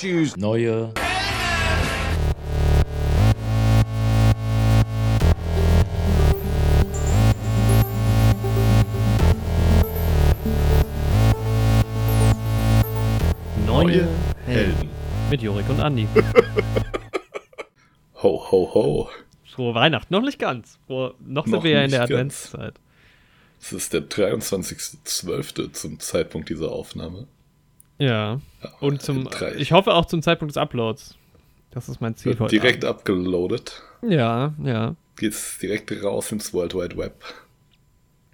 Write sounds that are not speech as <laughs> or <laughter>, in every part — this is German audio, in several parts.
Choose neue Neue Helden. Mit Jorik und Andi. <laughs> Ho, ho, ho. Frohe Weihnachten. Noch nicht ganz. Frohe, noch sind Noch wir ja in der ganz. Adventszeit. Es ist der 23.12. zum Zeitpunkt dieser Aufnahme. Ja. Und zum, ich hoffe auch zum Zeitpunkt des Uploads. Das ist mein Ziel Wird heute direkt abgeloadet. Abend. Ja, ja. Geht's direkt raus ins World Wide Web.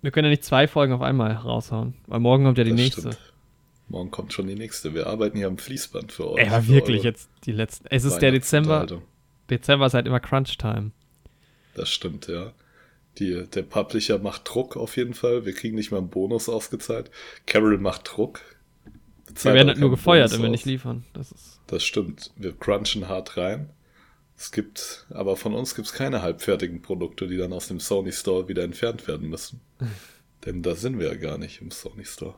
Wir können ja nicht zwei Folgen auf einmal raushauen. Weil morgen kommt ja die Das nächste. stimmt. Morgen kommt schon die nächste. Wir arbeiten hier am Fließband für euch. Für wirklich jetzt die letzten. Es ist der Dezember. Dezember ist halt immer Crunch-Time. Das stimmt, ja. Die, der Publisher macht Druck auf jeden Fall. Wir kriegen nicht mal einen Bonus ausgezahlt. Carol macht Druck. Wir werden halt nur gefeuert, wenn wir nicht liefern. Das ist. Das stimmt. Wir crunchen hart rein. Es gibt, aber von uns gibt es keine halbfertigen Produkte, die dann aus dem Sony Store wieder entfernt werden müssen. <laughs> Denn da sind wir ja gar nicht im Sony Store.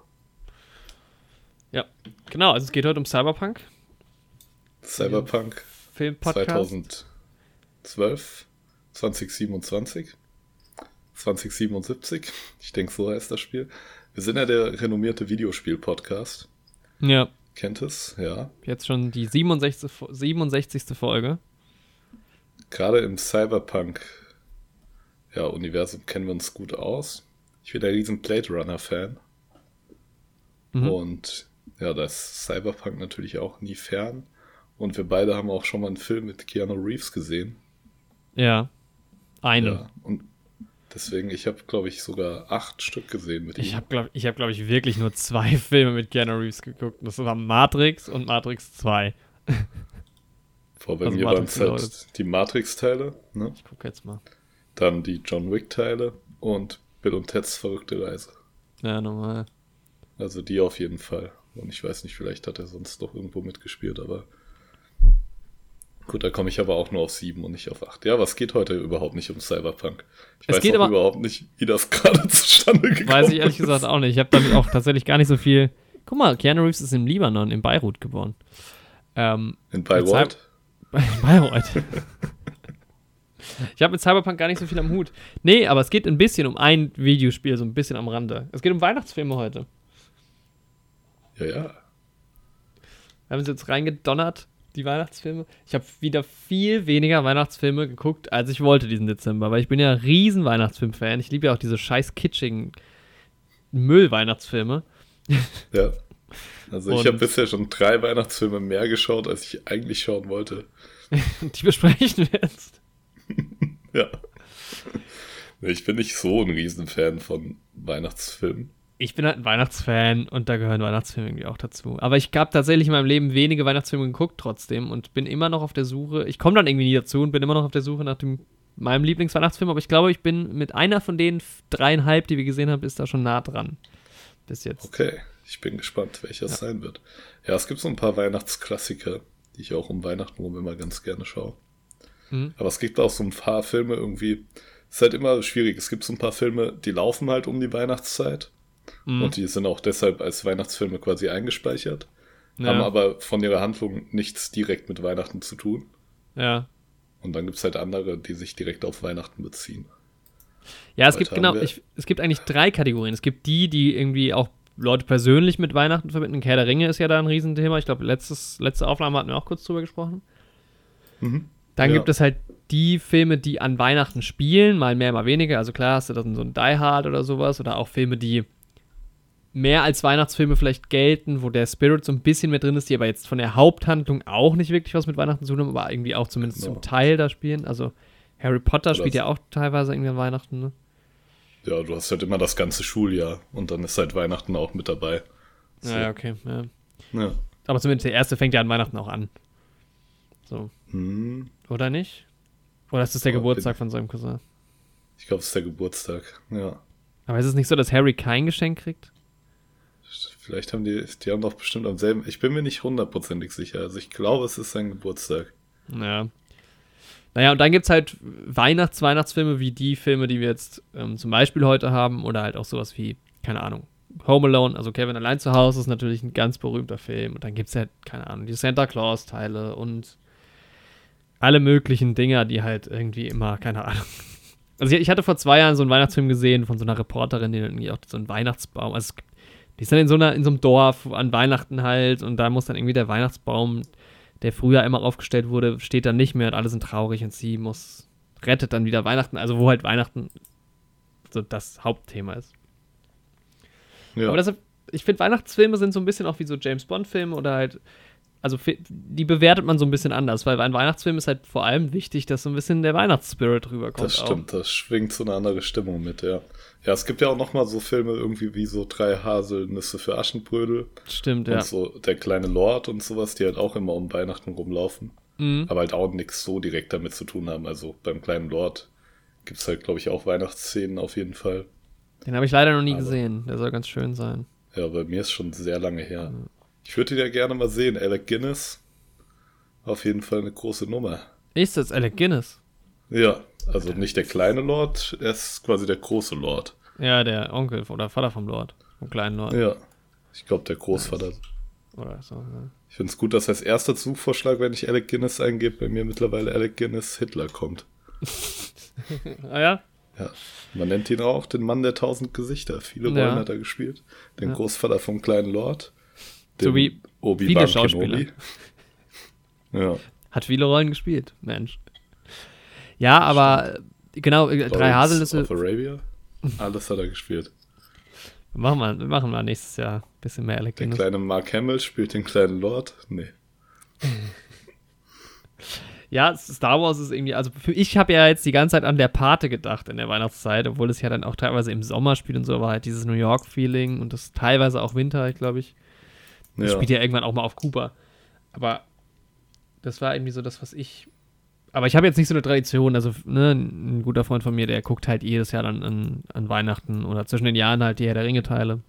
Ja. Genau, also es geht heute um Cyberpunk. Cyberpunk Filmpodcast. 2012, 2027, 2077. Ich denke, so heißt das Spiel. Wir sind ja der renommierte Videospiel-Podcast. Ja. Kennt es? Ja. Jetzt schon die 67. Fo- 67. Folge. Gerade im Cyberpunk ja, Universum kennen wir uns gut aus. Ich bin ein riesen Blade Runner-Fan. Mhm. Und ja, da ist Cyberpunk natürlich auch nie fern. Und wir beide haben auch schon mal einen Film mit Keanu Reeves gesehen. Ja. Eine. Ja, und deswegen, ich habe, glaube ich, sogar acht Stück gesehen mit Ich ihm. habe, glaube ich, hab, glaub ich, wirklich nur zwei <laughs> Filme mit Keanu Reeves geguckt. Das waren Matrix und Matrix 2. <laughs> Vor bei also mir waren es halt die Matrix-Teile, ne? Ich gucke jetzt mal. dann die John Wick-Teile und Bill und Ted's verrückte Reise. Ja, normal. Also die auf jeden Fall. Und ich weiß nicht, vielleicht hat er sonst doch irgendwo mitgespielt, aber gut, da komme ich aber auch nur auf sieben und nicht auf acht. Ja, was geht heute überhaupt nicht um Cyberpunk? Ich Es weiß geht auch aber- überhaupt nicht, wie das gerade <laughs> zustande gekommen Weiß ich ehrlich ist. gesagt auch nicht. Ich habe damit auch tatsächlich gar nicht so viel. Guck mal, Keanu Reeves ist im Libanon, in Beirut geboren. Ähm, In Bayreuth? <laughs> in Bayreuth. ich habe mit Cyberpunk gar nicht so viel am Hut. Nee, aber es geht ein bisschen um ein Videospiel, so ein bisschen am Rande. Es geht um Weihnachtsfilme heute. Ja, ja. Wir haben uns jetzt reingedonnert, die Weihnachtsfilme. Ich habe wieder viel weniger Weihnachtsfilme geguckt, als ich wollte diesen Dezember, weil ich bin ja ein riesen Weihnachtsfilm-Fan. Ich liebe ja auch diese scheiß kitschigen Müll-Weihnachtsfilme. Ja. <laughs> Also ich habe bisher schon drei Weihnachtsfilme mehr geschaut, als ich eigentlich schauen wollte. <laughs> Die besprechen wir jetzt. <laughs> Ja. Ich bin nicht so ein Riesenfan von Weihnachtsfilmen. Ich bin halt ein Weihnachtsfan und da gehören Weihnachtsfilme irgendwie auch dazu. Aber ich habe tatsächlich in meinem Leben wenige Weihnachtsfilme geguckt trotzdem und bin immer noch auf der Suche. Ich komme dann irgendwie nie dazu und bin immer noch auf der Suche nach dem, meinem Lieblingsweihnachtsfilm. Aber ich glaube, ich bin mit einer von den dreieinhalb, die wir gesehen haben, ist da schon nah dran. Bis jetzt. Okay, ich bin gespannt, welcher es sein wird. Ja, es gibt so ein paar Weihnachtsklassiker, die ich auch um Weihnachten rum immer ganz gerne schaue. Mhm. Aber es gibt auch so ein paar Filme irgendwie, ist halt immer schwierig. Es gibt so ein paar Filme, die laufen halt um die Weihnachtszeit Mhm. und die sind auch deshalb als Weihnachtsfilme quasi eingespeichert, ja. haben aber von ihrer Handlung nichts direkt mit Weihnachten zu tun. ja. Und dann gibt es halt andere, die sich direkt auf Weihnachten beziehen. Ja, es Heute gibt genau, ich, es gibt eigentlich drei Kategorien. Es gibt die, die irgendwie auch Leute persönlich mit Weihnachten verbinden. Herr der Ringe ist ja da ein Riesenthema. Ich glaube, letzte Aufnahme hatten wir auch kurz drüber gesprochen. Dann Ja. gibt es halt die Filme, die an Weihnachten spielen, mal mehr, mal weniger. Also klar hast du dann so ein Die Hard oder sowas oder auch Filme, die mehr als Weihnachtsfilme vielleicht gelten, wo der Spirit so ein bisschen mit drin ist, die aber jetzt von der Haupthandlung auch nicht wirklich was mit Weihnachten zu tun haben, aber irgendwie auch zumindest Genau. zum Teil da spielen. Also Harry Potter Oder spielt ja auch teilweise irgendwie an Weihnachten, ne? Ja, du hast halt immer das ganze Schuljahr und dann ist halt Weihnachten auch mit dabei. So. Ja, ja, okay. Ja. Ja. Aber zumindest der erste fängt ja an Weihnachten auch an. So. Hm, Oder nicht? Oder ist das der Oh, Geburtstag von seinem Cousin? ich glaube, es ist der Geburtstag. Ja. Aber ist es nicht so, dass Harry kein Geschenk kriegt? Vielleicht haben die, die haben doch bestimmt am selben. Ich bin mir nicht hundertprozentig sicher. Also ich glaube, es ist sein Geburtstag. Ja. Naja, und dann gibt es halt Weihnachts-Weihnachtsfilme wie die Filme, die wir jetzt ähm, zum Beispiel heute haben, oder halt auch sowas wie, keine Ahnung, Home Alone, also Kevin allein zu Hause ist natürlich ein ganz berühmter Film. Und dann gibt es ja, keine Ahnung, die Santa Claus-Teile und alle möglichen Dinger, die halt irgendwie immer, keine Ahnung. Also ich hatte vor zwei Jahren so einen Weihnachtsfilm gesehen von so einer Reporterin, die irgendwie auch so einen Weihnachtsbaum, also die ist dann in so, einer, in so einem Dorf an Weihnachten halt und da muss dann irgendwie der Weihnachtsbaum, der früher immer aufgestellt wurde, steht dann nicht mehr und alle sind traurig und sie muss, rettet dann wieder Weihnachten, also wo halt Weihnachten so das Hauptthema ist. Ja. Aber deshalb, ich finde, Weihnachtsfilme sind so ein bisschen auch wie so James Bond-Filme oder halt, also die bewertet man so ein bisschen anders, weil ein Weihnachtsfilm ist halt vor allem wichtig, dass so ein bisschen der Weihnachtsspirit rüberkommt. Das stimmt, auch. das schwingt so eine andere Stimmung mit, ja. Ja, es gibt ja auch noch mal so Filme irgendwie wie so drei Haselnüsse für Aschenbrödel. Stimmt, ja. Und so der kleine Lord und sowas, die halt auch immer um Weihnachten rumlaufen. Mhm. Aber halt auch nichts so direkt damit zu tun haben. Also beim kleinen Lord gibt es halt, glaube ich, auch Weihnachtsszenen auf jeden Fall. Den habe ich leider noch nie Aber, gesehen. Der soll ganz schön sein. Ja, bei mir ist schon sehr lange her. Mhm. Ich würde ihn ja gerne mal sehen. Alec Guinness. Auf jeden Fall eine große Nummer. Ist das Alec Guinness? Ja, also nicht der kleine Lord, er ist quasi der große Lord. Ja, der Onkel oder Vater vom Lord. Vom kleinen Lord. Ja. Ich glaube, der Großvater. Oder so, ja. Ich finde es gut, dass als erster Suchvorschlag, wenn ich Alec Guinness eingebe, bei mir mittlerweile Alec Guinness Hitler kommt. <laughs> ah ja? Ja. Man nennt ihn auch den Mann der tausend Gesichter. Viele Rollen ja. hat er gespielt. Den ja. Großvater vom kleinen Lord. So wie Obi viele Schauspieler. <laughs> Ja. Hat viele Rollen gespielt, Mensch. Ja, aber Stimmt. genau, Lawrence drei Haselnüsse. Of Arabia. Alles hat er gespielt. Machen wir, machen wir nächstes Jahr ein bisschen mehr Alec Der kleine Mark Hamill spielt den kleinen Lord. Nee. <laughs> ja, Star Wars ist irgendwie, also für ich habe ja jetzt die ganze Zeit an der Pate gedacht in der Weihnachtszeit, obwohl es ja dann auch teilweise im Sommer spielt und so, aber halt dieses New York-Feeling und das teilweise auch Winter, glaube ich. Das ja. spielt ja irgendwann auch mal auf Kuba. Aber das war irgendwie so das, was ich aber ich habe jetzt nicht so eine Tradition. Also, ne, ein guter Freund von mir, der guckt halt jedes Jahr dann an, an Weihnachten oder zwischen den Jahren halt die Herr der Ringe-Teile.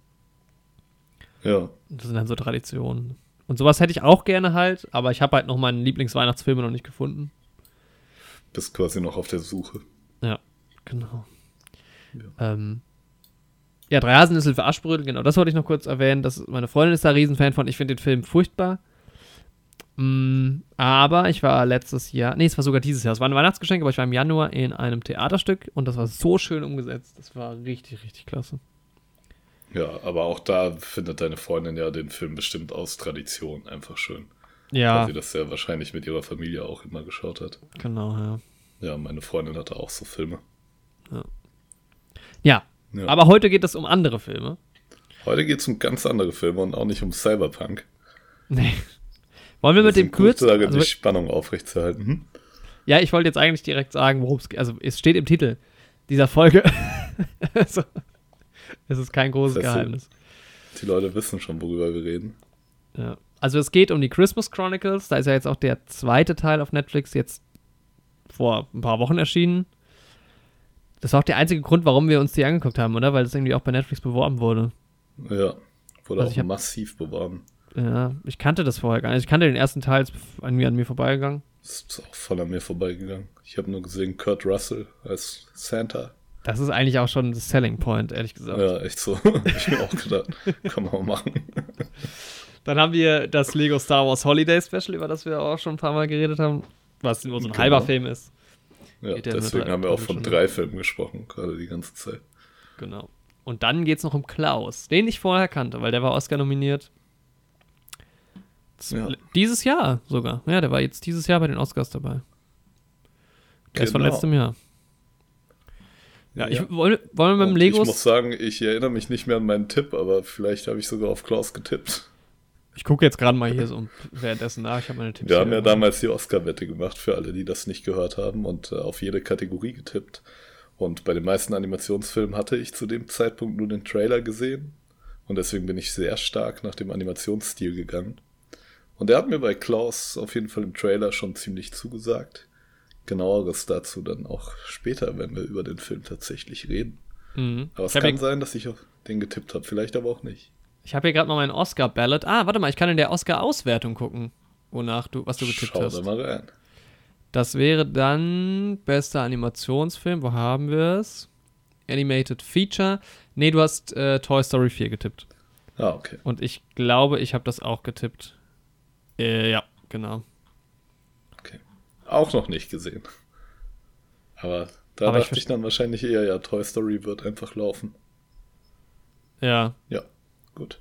Ja. Das sind dann so Traditionen. Und sowas hätte ich auch gerne halt, aber ich habe halt noch meinen Lieblingsweihnachtsfilme noch nicht gefunden. Bist quasi noch auf der Suche. Ja, genau. Ja, ähm, ja drei Hasennüssel für Aschbrödel, genau, das wollte ich noch kurz erwähnen. Das, meine Freundin ist da Riesenfan von. Ich finde den Film furchtbar. Mm, aber ich war letztes Jahr, nee, es war sogar dieses Jahr, es war ein Weihnachtsgeschenk, aber ich war im Januar in einem Theaterstück und das war so schön umgesetzt. Das war richtig, richtig klasse. Ja, aber auch da findet deine Freundin ja den Film bestimmt aus Tradition einfach schön. Ja. Weil sie das ja wahrscheinlich mit ihrer Familie auch immer geschaut hat. Genau, ja. Ja, meine Freundin hatte auch so Filme. Ja. Ja, ja. aber heute geht es um andere Filme. Heute geht es um ganz andere Filme und auch nicht um Cyberpunk. Nee. Wollen wir mit dem kurz. Also, die Spannung aufrechtzuerhalten. Hm? Ja, ich wollte jetzt eigentlich direkt sagen, worum es geht. Also, es steht im Titel dieser Folge. <laughs> also, es ist kein großes das heißt, Geheimnis. Die Leute wissen schon, worüber wir reden. Ja. Also, es geht um die Christmas Chronicles. Da ist ja jetzt auch der zweite Teil auf Netflix jetzt vor ein paar Wochen erschienen. Das war auch der einzige Grund, warum wir uns die angeguckt haben, oder? Weil das irgendwie auch bei Netflix beworben wurde. Ja, wurde also auch massiv beworben. Ja, ich kannte das vorher gar nicht. Ich kannte den ersten Teil, ist an mir, an mir vorbeigegangen. Das ist auch voll an mir vorbeigegangen. Ich habe nur gesehen Kurt Russell als Santa. Das ist eigentlich auch schon das Selling Point, ehrlich gesagt. Ja, echt so. <laughs> ich mir auch gedacht, kann man mal machen. <laughs> Dann haben wir das Lego Star Wars Holiday Special, über das wir auch schon ein paar Mal geredet haben, was nur so ein genau. halber Film ist. Ja, deswegen haben wir auch von drei Filmen gesprochen, gerade die ganze Zeit. Genau. Und dann geht es noch um Klaus, den ich vorher kannte, weil der war Oscar nominiert. Ja. Dieses Jahr sogar. Ja, der war jetzt dieses Jahr bei den Oscars dabei. Der genau. ist von genau. letztem Jahr. Ja, ja. Ich, wollen, wollen wir mit dem Legos. Ich muss sagen, ich erinnere mich nicht mehr an meinen Tipp, aber vielleicht habe ich sogar auf Klaus getippt. Ich gucke jetzt gerade mal hier so währenddessen nach. Ich habe meine Tipps. Wir haben ja damals die Oscar-Wette gemacht für alle, die das nicht gehört haben und äh, auf jede Kategorie getippt. Und bei den meisten Animationsfilmen hatte ich zu dem Zeitpunkt nur den Trailer gesehen. Und deswegen bin ich sehr stark nach dem Animationsstil gegangen. Und er hat mir bei Klaus auf jeden Fall im Trailer schon ziemlich zugesagt. Genaueres dazu dann auch später, wenn wir über den Film tatsächlich reden. Mhm. Aber es kann sein, dass ich auf den getippt habe, vielleicht aber auch nicht. Ich habe hier gerade mal meinen Oscar-Ballot. Ah, warte mal, ich kann in der Oscar-Auswertung gucken, wonach du, was du getippt Schau hast. Schau da mal rein. Das wäre dann bester Animationsfilm. Wo haben wir es? Animated Feature. Nee, du hast äh, Toy Story 4 getippt. Ah, okay. Und ich glaube, ich habe das auch getippt. Äh, ja, genau. Okay. Auch noch nicht gesehen. Aber da Aber ich dachte ich, dann wahrscheinlich eher, ja, Toy Story wird einfach laufen. Ja, Ja, gut.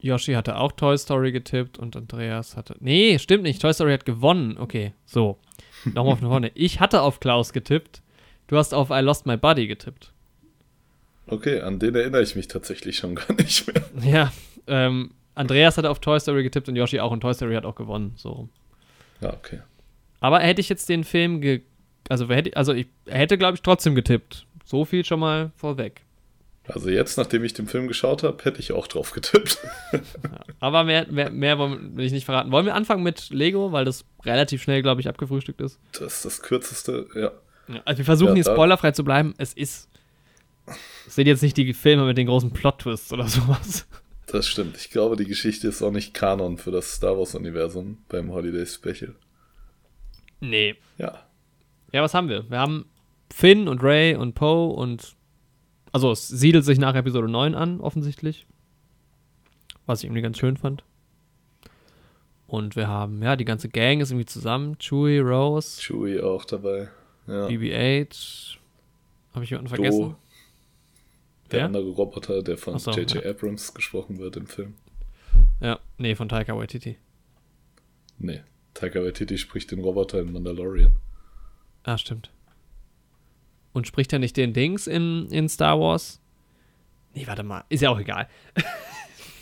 Yoshi hatte auch Toy Story getippt und Andreas hatte. Nee, stimmt nicht. Toy Story hat gewonnen. Okay, so. Nochmal von vorne. Ich hatte auf Klaus getippt. Du hast auf I Lost My Buddy getippt. Okay, an den erinnere ich mich tatsächlich schon <laughs> gar nicht mehr. Ja, ähm, Andreas hatte auf Toy Story getippt und Yoshi auch und Toy Story hat auch gewonnen. So rum. Ja, okay. Aber hätte ich jetzt den Film ge. Also, hätte, also ich er hätte, glaube ich, trotzdem getippt. So viel schon mal vorweg. Also jetzt, nachdem ich den Film geschaut habe, hätte ich auch drauf getippt. Ja. Aber mehr, mehr, mehr will ich nicht verraten. Wollen wir anfangen mit Lego, weil das relativ schnell, glaube ich, abgefrühstückt ist? Das ist das kürzeste, ja. Ja, also wir versuchen Ja, hier spoilerfrei zu bleiben. Es ist. Es sind jetzt nicht die Filme mit den großen Plot-Twists oder sowas. Das stimmt. Ich glaube, die Geschichte ist auch nicht Kanon für das Star Wars-Universum beim Holiday Special. Nee. Ja. Ja, was haben wir? Wir haben Finn und Ray und Poe und. Also, es siedelt sich nach Episode 9 an, offensichtlich. Was ich irgendwie ganz schön fand. Und wir haben, ja, die ganze Gang ist irgendwie zusammen. Chewie, Rose, Chewie auch dabei. Ja. BB-8. Habe ich jemanden vergessen? Do, der Wer? andere Roboter, der von Ach so, J.J. ja. Abrams gesprochen wird im Film. Ja, nee, von Taika Waititi. Nee, Taika Waititi spricht den Roboter in Mandalorian. Ah, stimmt. Und spricht er nicht den Dings in, in Star Wars? Nee, warte mal. Ist ja auch egal. <laughs>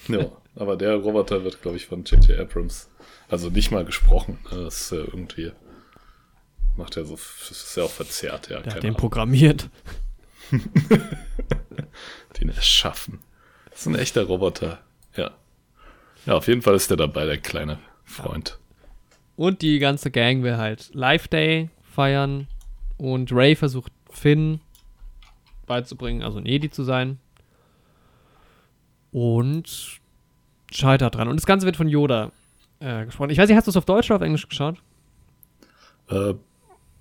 Ja, aber der Roboter wird, glaube ich, von J.J. Abrams. Also nicht mal gesprochen. Das ist ja irgendwie. Macht er so. Das ist ja auch verzerrt, ja. Der hat den Ahnung. programmiert. <laughs> Den erschaffen. Das ist ein echter Roboter. Ja. Ja, auf jeden Fall ist der dabei, der kleine Freund. Und die ganze Gang will halt Live Day feiern. Und Ray versucht Finn beizubringen, also ein Jedi zu sein. Und scheitert dran. Und das Ganze wird von Yoda äh, gesprochen. Ich weiß nicht, hast du es auf Deutsch oder auf Englisch geschaut? Äh,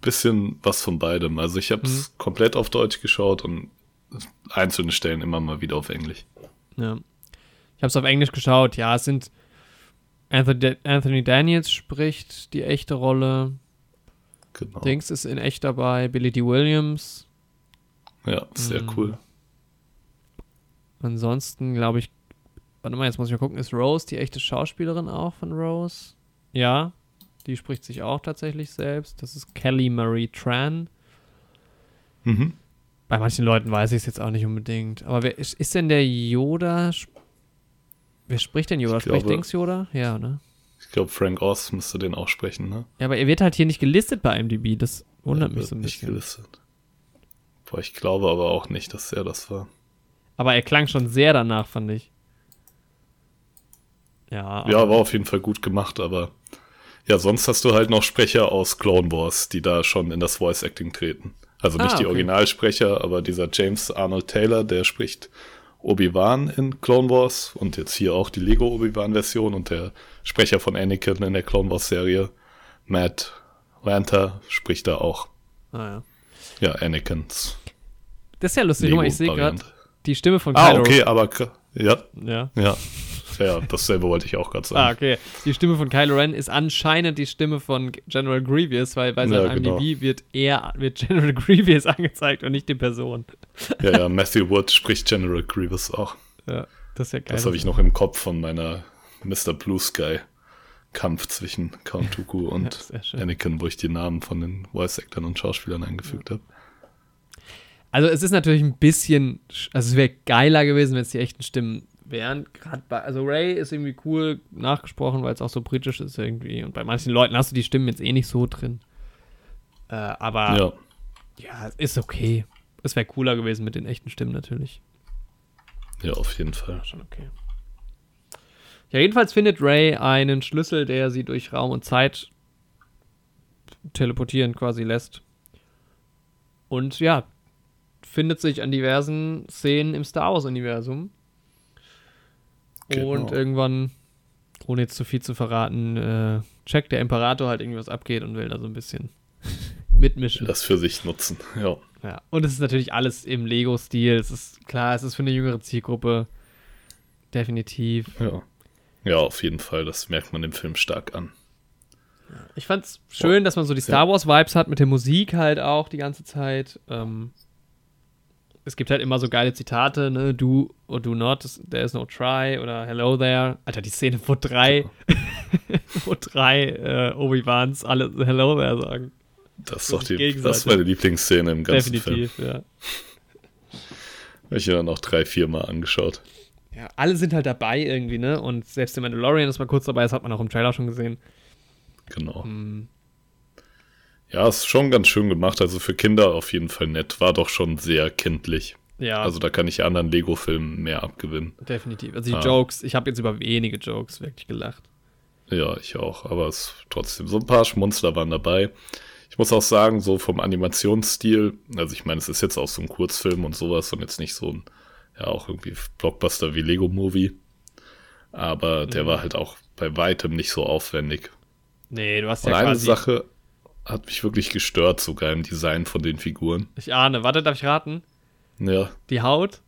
bisschen was von beidem. Also ich habe es komplett auf Deutsch geschaut und einzelne Stellen immer mal wieder auf Englisch. Ja. Ich habe es auf Englisch geschaut. Ja, es sind Anthony, Anthony Daniels spricht die echte Rolle. Genau. Dings ist in echt dabei. Billy D. Williams. Ja, sehr Mhm. cool. Ansonsten glaube ich, warte mal, jetzt muss ich mal gucken, ist Rose die echte Schauspielerin auch von Rose? Ja, die spricht sich auch tatsächlich selbst. Das ist Kelly Marie Tran. Mhm. Bei manchen Leuten weiß ich es jetzt auch nicht unbedingt. Aber wer ist, ist denn der Yoda? Wer spricht denn Yoda? Ich Spricht glaube- Dings Yoda? Ja, ne? Ich glaube, Frank Oz müsste den auch sprechen, ne? Ja, aber er wird halt hier nicht gelistet bei IMDb. Das wundert Er mich so ein nicht bisschen. gelistet. Boah, ich glaube aber auch nicht, dass er das war. Aber er klang schon sehr danach, fand ich. Ja, Ja, war auf jeden Fall gut gemacht, aber ja, sonst hast du halt noch Sprecher aus Clone Wars, die da schon in das Voice Acting treten. Also nicht Ah, die okay. Originalsprecher, aber dieser James Arnold Taylor, der spricht Obi-Wan in Clone Wars und jetzt hier auch die Lego Obi-Wan-Version und der Sprecher von Anakin in der Clone Wars-Serie, Matt Lanter, spricht da auch. ah, ja. Ja, Anakins Das ist ja lustig. Mal, ich sehe gerade die Stimme von Ah, Kylo okay, aber ja, Ja. ja. Ja, dasselbe wollte ich auch gerade sagen. Ah, okay. Die Stimme von Kylo Ren ist anscheinend die Stimme von General Grievous, weil bei seinem Ja, genau. IMDb wird er, wird General <laughs> Grievous angezeigt und nicht die Person. Ja, ja, Matthew Wood spricht General Grievous auch. Ja, das ist ja geil. Das habe ich noch im Kopf von meiner Mr. Blue Sky Kampf zwischen Count Dooku <laughs> und Ja. Anakin, wo ich die Namen von den Voice-Actern und Schauspielern eingefügt habe. Also es ist natürlich ein bisschen, sch- also es wäre geiler gewesen, wenn es die echten Stimmen wären. Gerade bei, also Ray ist irgendwie cool nachgesprochen, weil es auch so britisch ist irgendwie. Und bei manchen Leuten hast du die Stimmen jetzt eh nicht so drin. Äh, aber Ja, ja, ist okay. Es wäre cooler gewesen mit den echten Stimmen natürlich. ja, auf jeden Fall. Schon okay. Ja, jedenfalls findet Ray einen Schlüssel, der sie durch Raum und Zeit teleportieren quasi lässt. Und ja, findet sich an diversen Szenen im Star Wars-Universum. Genau. Und irgendwann, ohne jetzt zu viel zu verraten, äh, checkt der Imperator halt irgendwie, was abgeht und will da so ein bisschen <laughs> mitmischen. Das für sich nutzen, <laughs> ja. Ja. Und es ist natürlich alles im Lego-Stil. Es ist klar, es ist für eine jüngere Zielgruppe. Definitiv. Ja. Ja, auf jeden Fall. Das merkt man im Film stark an. Ich fand's schön, dass man so die Star Wars-Vibes hat mit der Musik halt auch die ganze Zeit. Ähm, es gibt halt immer so geile Zitate, ne? Do or do not, there is no try oder hello there. Alter, die Szene, wo drei, <laughs> wo drei äh, Obi-Wans alle hello there sagen. Das ist doch die, das ist meine Lieblingsszene im ganzen Definitiv, Film. ja. Habe ich mir dann auch drei, vier Mal angeschaut. Ja, alle sind halt dabei irgendwie, ne? Und selbst der Mandalorian ist mal kurz dabei, das hat man auch im Trailer schon gesehen. Genau. Hm, Ja, ist schon ganz schön gemacht. Also für Kinder auf jeden Fall nett. War doch schon sehr kindlich. ja, Also da kann ich anderen Lego-Filmen mehr abgewinnen. definitiv. Also die Ah. Jokes, ich habe jetzt über wenige Jokes wirklich gelacht. Ja, ich auch. Aber es trotzdem, so ein paar Schmunzler waren dabei. Ich muss auch sagen, so vom Animationsstil, also ich meine, es ist jetzt auch so ein Kurzfilm und sowas und jetzt nicht so ein, ja, auch irgendwie Blockbuster wie Lego Movie. Aber der Mhm. war halt auch bei weitem nicht so aufwendig. Nee, du hast Und ja eine quasi. Sache hat mich wirklich gestört, sogar im Design von den Figuren. Ich ahne. Warte, darf ich raten? Ja, Die Haut?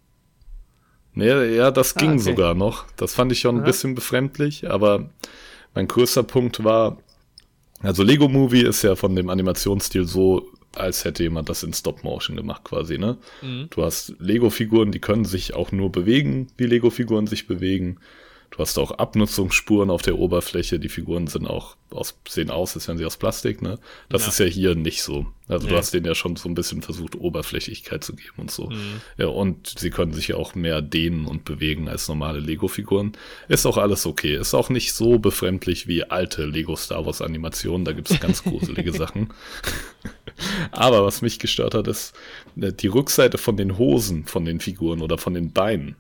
Nee, ja, das Ah, ging okay. sogar noch. Das fand ich schon ein bisschen befremdlich, aber mein größter Punkt war, also Lego Movie ist ja von dem Animationsstil so, als hätte jemand das in Stop Motion gemacht quasi, ne? Mhm. Du hast Lego-Figuren, die können sich auch nur bewegen, wie Lego-Figuren sich bewegen. Du hast auch Abnutzungsspuren auf der Oberfläche. Die Figuren sind auch aus, sehen aus, als wären sie aus Plastik, ne? Das Ja. ist ja hier nicht so. Also Nee. du hast denen ja schon so ein bisschen versucht, Oberflächlichkeit zu geben und so. Mhm. Ja, und sie können sich ja auch mehr dehnen und bewegen als normale Lego-Figuren. Ist auch alles okay. Ist auch nicht so befremdlich wie alte Lego Star Wars Animationen. Da gibt's ganz gruselige <laughs> Sachen. Aber was mich gestört hat, ist äh, die Rückseite von den Hosen von den Figuren oder von den Beinen.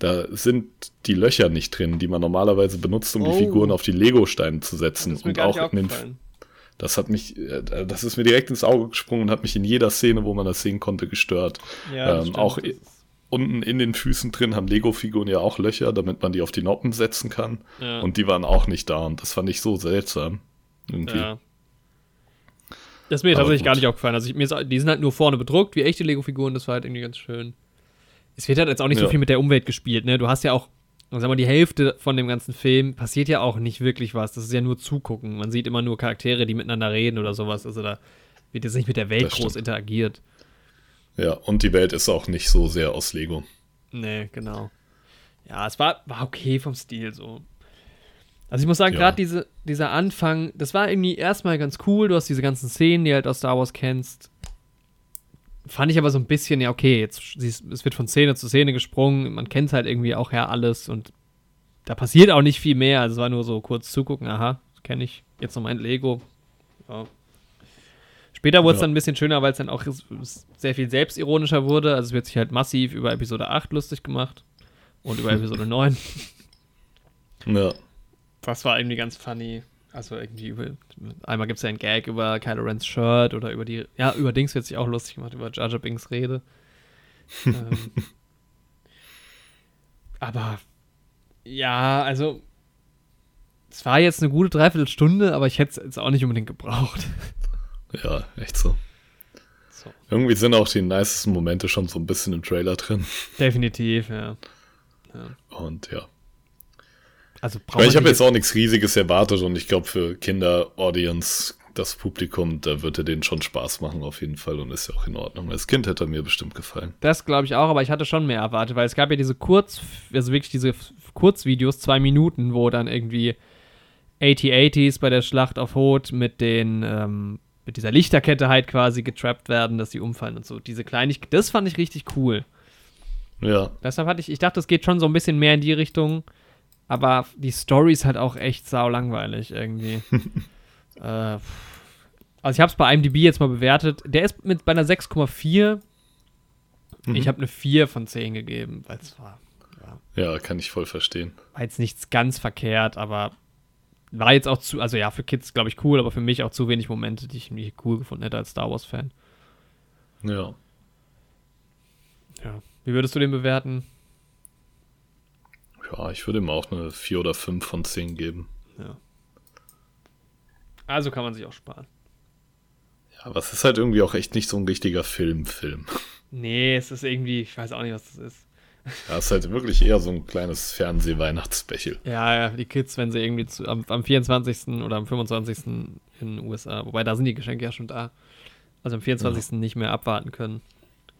Da sind die Löcher nicht drin, die man normalerweise benutzt, um Oh. die Figuren auf die Lego-Steine zu setzen. Das ist mir und gar auch in den, das hat mich, äh, das ist mir direkt ins Auge gesprungen und hat mich in jeder Szene, wo man das sehen konnte, gestört. Ja, ähm, auch unten in den Füßen drin haben Lego-Figuren ja auch Löcher, damit man die auf die Noppen setzen kann. Ja. Und die waren auch nicht da und das fand ich so seltsam. Irgendwie. Ja. Das ist mir Aber tatsächlich gar gut. nicht aufgefallen. Also ich, mir ist, die sind halt nur vorne bedruckt, wie echte Lego-Figuren, das war halt irgendwie ganz schön. Es wird halt jetzt auch nicht so Ja. viel mit der Umwelt gespielt, ne? Du hast ja auch, sagen wir mal, die Hälfte von dem ganzen Film passiert ja auch nicht wirklich was. Das ist ja nur zugucken. Man sieht immer nur Charaktere, die miteinander reden oder sowas. Also da wird jetzt nicht mit der Welt groß interagiert. Ja, und die Welt ist auch nicht so sehr aus Lego. Nee, genau. Ja, es war, war okay vom Stil so. Also ich muss sagen, Ja. gerade diese, dieser Anfang, das war irgendwie erstmal ganz cool. Du hast diese ganzen Szenen, die halt aus Star Wars kennst. Fand ich aber so ein bisschen, ja, okay, jetzt es wird von Szene zu Szene gesprungen, man kennt halt irgendwie auch ja alles und da passiert auch nicht viel mehr. Also es war nur so kurz zugucken, aha, das kenne ich. Jetzt noch mein Lego. Ja. Später wurde es Ja. dann ein bisschen schöner, weil es dann auch sehr viel selbstironischer wurde. Also es wird sich halt massiv über Episode 8 lustig gemacht und über <laughs> Episode 9. Ja, Das war irgendwie ganz funny. Also irgendwie über, einmal gibt es ja einen Gag über Kylo Rens Shirt oder über die, ja, über Dings wird sich auch lustig gemacht, über Jar Jar Binks Rede. <laughs> ähm, aber ja, also es war jetzt eine gute Dreiviertelstunde, aber ich hätte es jetzt auch nicht unbedingt gebraucht. <laughs> ja, echt so. So. Irgendwie sind auch die nicesten Momente schon so ein bisschen im Trailer drin. Definitiv, ja. Und ja. Also braucht Weil ich habe jetzt auch nichts Riesiges erwartet und ich glaube für Kinder, Audience, das Publikum, da würde denen schon Spaß machen auf jeden Fall und ist ja auch in Ordnung. Als Kind hätte er mir bestimmt gefallen. Das glaube ich auch, aber ich hatte schon mehr erwartet, weil es gab ja diese Kurz, also wirklich diese Kurzvideos, zwei Minuten, wo dann irgendwie 8080s bei der Schlacht auf Hoth mit den, ähm, mit dieser Lichterkette halt quasi getrappt werden, dass sie umfallen und so. Diese Kleinigkeit, das fand ich richtig cool. Ja, Deshalb hatte ich, ich dachte, es geht schon so ein bisschen mehr in die Richtung, aber die Story ist halt auch echt sau langweilig irgendwie. <laughs> äh, also ich habe es bei IMDb jetzt mal bewertet. Der ist mit bei einer 6,4. Mhm. Ich habe eine 4 von 10 gegeben, weil es war, ja, ja, kann ich voll verstehen. war jetzt nichts ganz verkehrt, aber war jetzt auch zu, also ja, für Kids glaube ich cool, aber für mich auch zu wenig Momente, die ich irgendwie cool gefunden hätte als Star Wars-Fan. Ja. Ja. Wie würdest du den bewerten? Ja, ich würde ihm auch eine 4 oder 5 von 10 geben. Also kann man sich auch sparen. Aber es ist halt irgendwie auch echt nicht so ein richtiger Film-Film. Nee, es ist irgendwie, ich weiß auch nicht, was das ist. Ja, es ist halt wirklich eher so ein kleines Fernseh-Weihnachtsspecial. Ja, ja, die Kids, wenn sie irgendwie zu, am, am 24. oder am 25. in den USA, wobei da sind die Geschenke ja schon da, also am 24. Ja. nicht mehr abwarten können.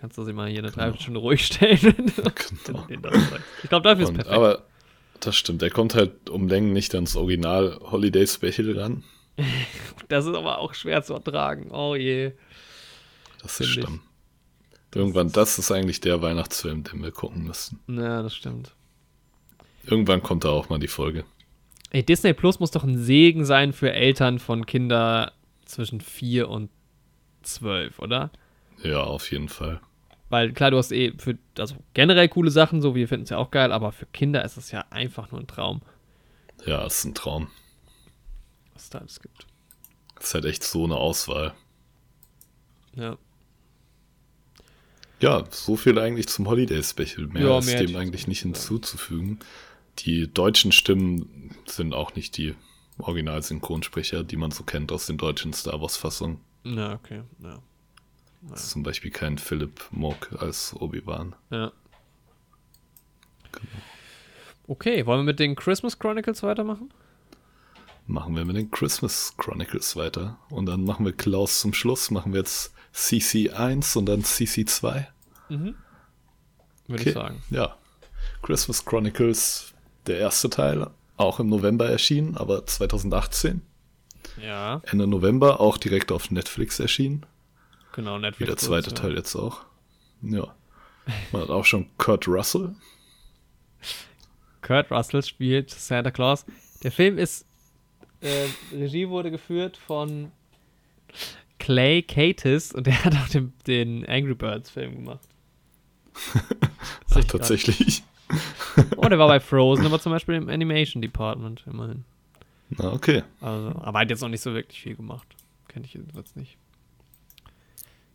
Kannst du sie mal hier eine genau. Dreiviertelstunde ruhig stellen. <laughs> genau. ich glaube, dafür ist perfekt. Aber das stimmt, der kommt halt um Längen nicht ans Original Holiday Special ran. <laughs> das ist aber auch schwer zu ertragen. Oh je. Das ist schlimm. Irgendwann, das ist eigentlich der Weihnachtsfilm, den wir gucken müssen. Ja, das stimmt. Irgendwann kommt da auch mal die Folge. Ey, Disney Plus muss doch ein Segen sein für Eltern von Kindern zwischen 4 und 12, oder? Ja, auf jeden Fall. Weil klar, du hast eh für, also generell coole Sachen, so wir finden es ja auch geil, aber für Kinder ist es ja einfach nur ein Traum. Ja, es ist ein Traum. Was es da alles gibt. Es ist halt echt so eine Auswahl. Ja. Ja, so viel eigentlich zum Holiday Special. Mehr ja, ist dem eigentlich nicht hinzuzufügen. Die deutschen Stimmen sind auch nicht die Original-Synchronsprecher, die man so kennt aus den deutschen Star Wars-Fassungen. Na, okay, ja. Naja. Zum Beispiel kein Philipp Mock als Obi-Wan. Ja. Genau. Okay, wollen wir mit den Christmas Chronicles weitermachen? Machen wir mit den Christmas Chronicles weiter. Und dann machen wir Klaus zum Schluss. Machen wir jetzt CC1 und dann CC2. Mhm. Würde okay. ich sagen. Ja. Christmas Chronicles, der erste Teil, auch im November erschienen, aber 2018. Ja. Ende November auch direkt auf Netflix erschienen. Genau, Netflix. Wie der zweite Teil jetzt auch. Ja. Man hat auch schon Kurt Russell. Kurt Russell spielt Santa Claus. Der Film ist. Äh, Regie wurde geführt von Clay Catis und der hat auch den, den Angry Birds Film gemacht. <laughs> Ach, tatsächlich. oh, der war bei <laughs> Frozen, aber zum Beispiel im Animation Department, immerhin. Na, okay. Also, aber hat jetzt noch nicht so wirklich viel gemacht. Kenne ich jedenfalls nicht.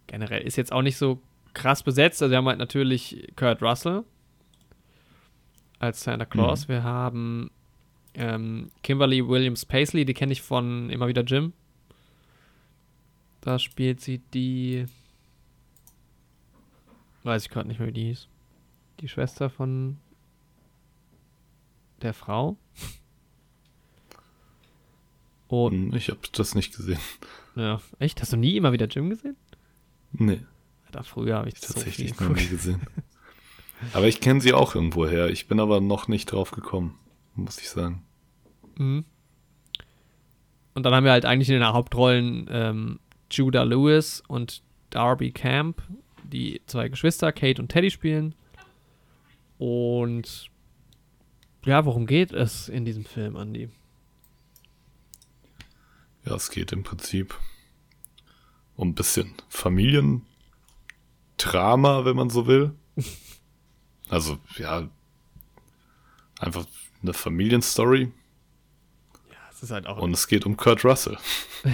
Generell ist jetzt auch nicht so krass besetzt. Also, wir haben halt natürlich Kurt Russell als Santa Claus. Mhm. Wir haben ähm, Kimberly Williams Paisley, die kenne ich von immer wieder Jim. Da spielt sie die. Weiß ich gerade nicht mehr, wie die hieß. Die Schwester von der Frau. Und hm, ich habe das nicht gesehen. Ja, echt? Hast du nie immer wieder Jim gesehen? Nee. Da früher habe ich das tatsächlich so noch nie gesehen. <laughs> aber ich kenne sie auch irgendwo her. Ich bin aber noch nicht drauf gekommen, muss ich sagen. Mhm. Und dann haben wir halt eigentlich in den Hauptrollen ähm, Judah Lewis und Darby Camp, die zwei Geschwister, Kate und Teddy spielen. Und ja, worum geht es in diesem Film, Andy? Ja, es geht im Prinzip um ein bisschen Familiendrama, wenn man so will. <laughs> Also, ja, einfach eine Familienstory. Ja, es ist halt auch. Und es geht um Kurt Russell. <laughs>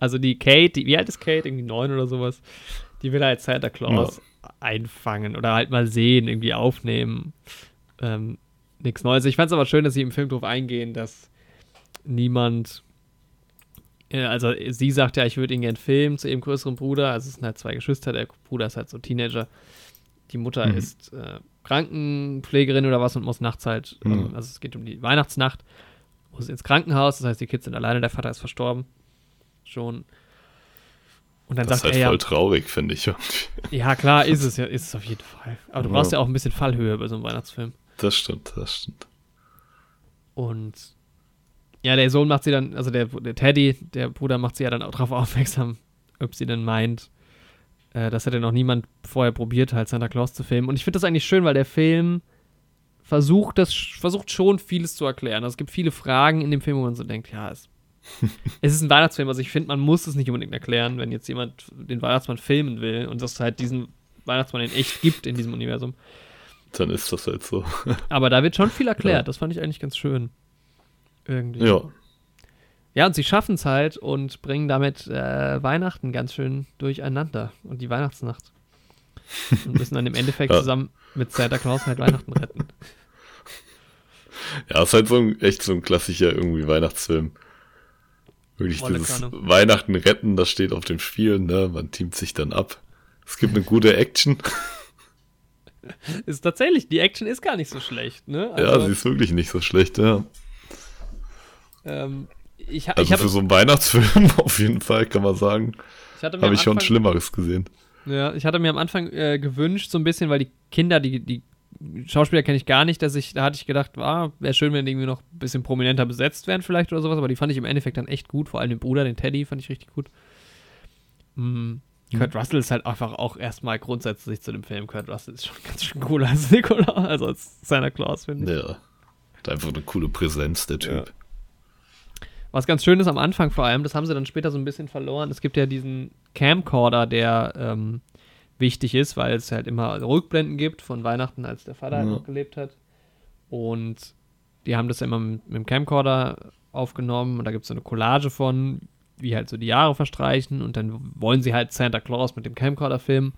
Also die Kate, die, wie alt ist Kate? Irgendwie neun oder sowas. Die will halt Santa Claus ja. einfangen oder halt mal sehen, irgendwie aufnehmen. Ähm, nichts Neues. Ich fand es aber schön, dass sie im Film drauf eingehen, dass niemand. Äh, also sie sagt ja, ich würde ihn gern filmen zu ihrem größeren Bruder. Also es sind halt zwei Geschwister. Der Bruder ist halt so Teenager. Die Mutter mhm. ist äh, Krankenpflegerin oder was und muss nachts halt, mhm. ähm, also es geht um die Weihnachtsnacht, muss ins Krankenhaus. Das heißt, die Kids sind alleine, der Vater ist verstorben schon. Und dann das sagt ist halt er voll ja, traurig, finde ich. Ja, klar, ist es ja, ist es auf jeden Fall. Aber du ja. brauchst ja auch ein bisschen Fallhöhe bei so einem Weihnachtsfilm. Das stimmt, das stimmt. Und ja, der Sohn macht sie dann, also der, der Teddy, der Bruder macht sie ja dann auch darauf <laughs> aufmerksam, ob sie denn meint, äh, das hätte noch niemand vorher probiert, halt Santa Claus zu filmen. Und ich finde das eigentlich schön, weil der Film versucht das, versucht schon vieles zu erklären. Also es gibt viele Fragen in dem Film, wo man so denkt, ja, es <laughs> es ist ein Weihnachtsfilm, also ich finde, man muss es nicht unbedingt erklären, wenn jetzt jemand den Weihnachtsmann filmen will und es halt diesen Weihnachtsmann in echt gibt in diesem Universum. Dann ist das halt so. Aber da wird schon viel erklärt, ja. das fand ich eigentlich ganz schön. Irgendwie. Ja. Ja, und sie schaffen es halt und bringen damit äh, Weihnachten ganz schön durcheinander und die Weihnachtsnacht. <laughs> Und müssen dann im Endeffekt ja. zusammen mit Santa Claus halt Weihnachten retten. Ja, ist halt so ein, echt so ein klassischer irgendwie Weihnachtsfilm Wirklich dieses Weihnachten retten, das steht auf dem Spiel, ne? Man teamt sich dann ab. Es gibt eine gute Action. <laughs> ist tatsächlich, die Action ist gar nicht so schlecht, ne? Also, ja, sie ist wirklich nicht so schlecht, ja. Ähm, ich, also ich hab, für so einen Weihnachtsfilm <laughs> auf jeden Fall, kann man sagen. Habe ich schon Schlimmeres gesehen. Ja, ich hatte mir am Anfang äh, gewünscht, so ein bisschen, weil die Kinder, die, die Schauspieler kenne ich gar nicht, dass ich, da hatte ich gedacht, ah, wäre schön, wenn die irgendwie noch ein bisschen prominenter besetzt wären, vielleicht oder sowas, aber die fand ich im Endeffekt dann echt gut, vor allem den Bruder, den Teddy, fand ich richtig gut. Mhm. Kurt Russell ist halt einfach auch erstmal grundsätzlich zu dem Film. Kurt Russell ist schon <laughs> ganz schön cooler <laughs> als Nicola, also als Santa Claus, finde ich. Ja, hat einfach eine coole Präsenz, der Typ. Ja. Was ganz schön ist am Anfang vor allem, das haben sie dann später so ein bisschen verloren. Es gibt ja diesen Camcorder, der ähm, wichtig ist, weil es halt immer Rückblenden gibt von Weihnachten, als der Vater halt ja. noch gelebt hat. Und die haben das ja immer mit, mit dem Camcorder aufgenommen und da gibt es so eine Collage von, wie halt so die Jahre verstreichen und dann wollen sie halt Santa Claus mit dem Camcorder filmen.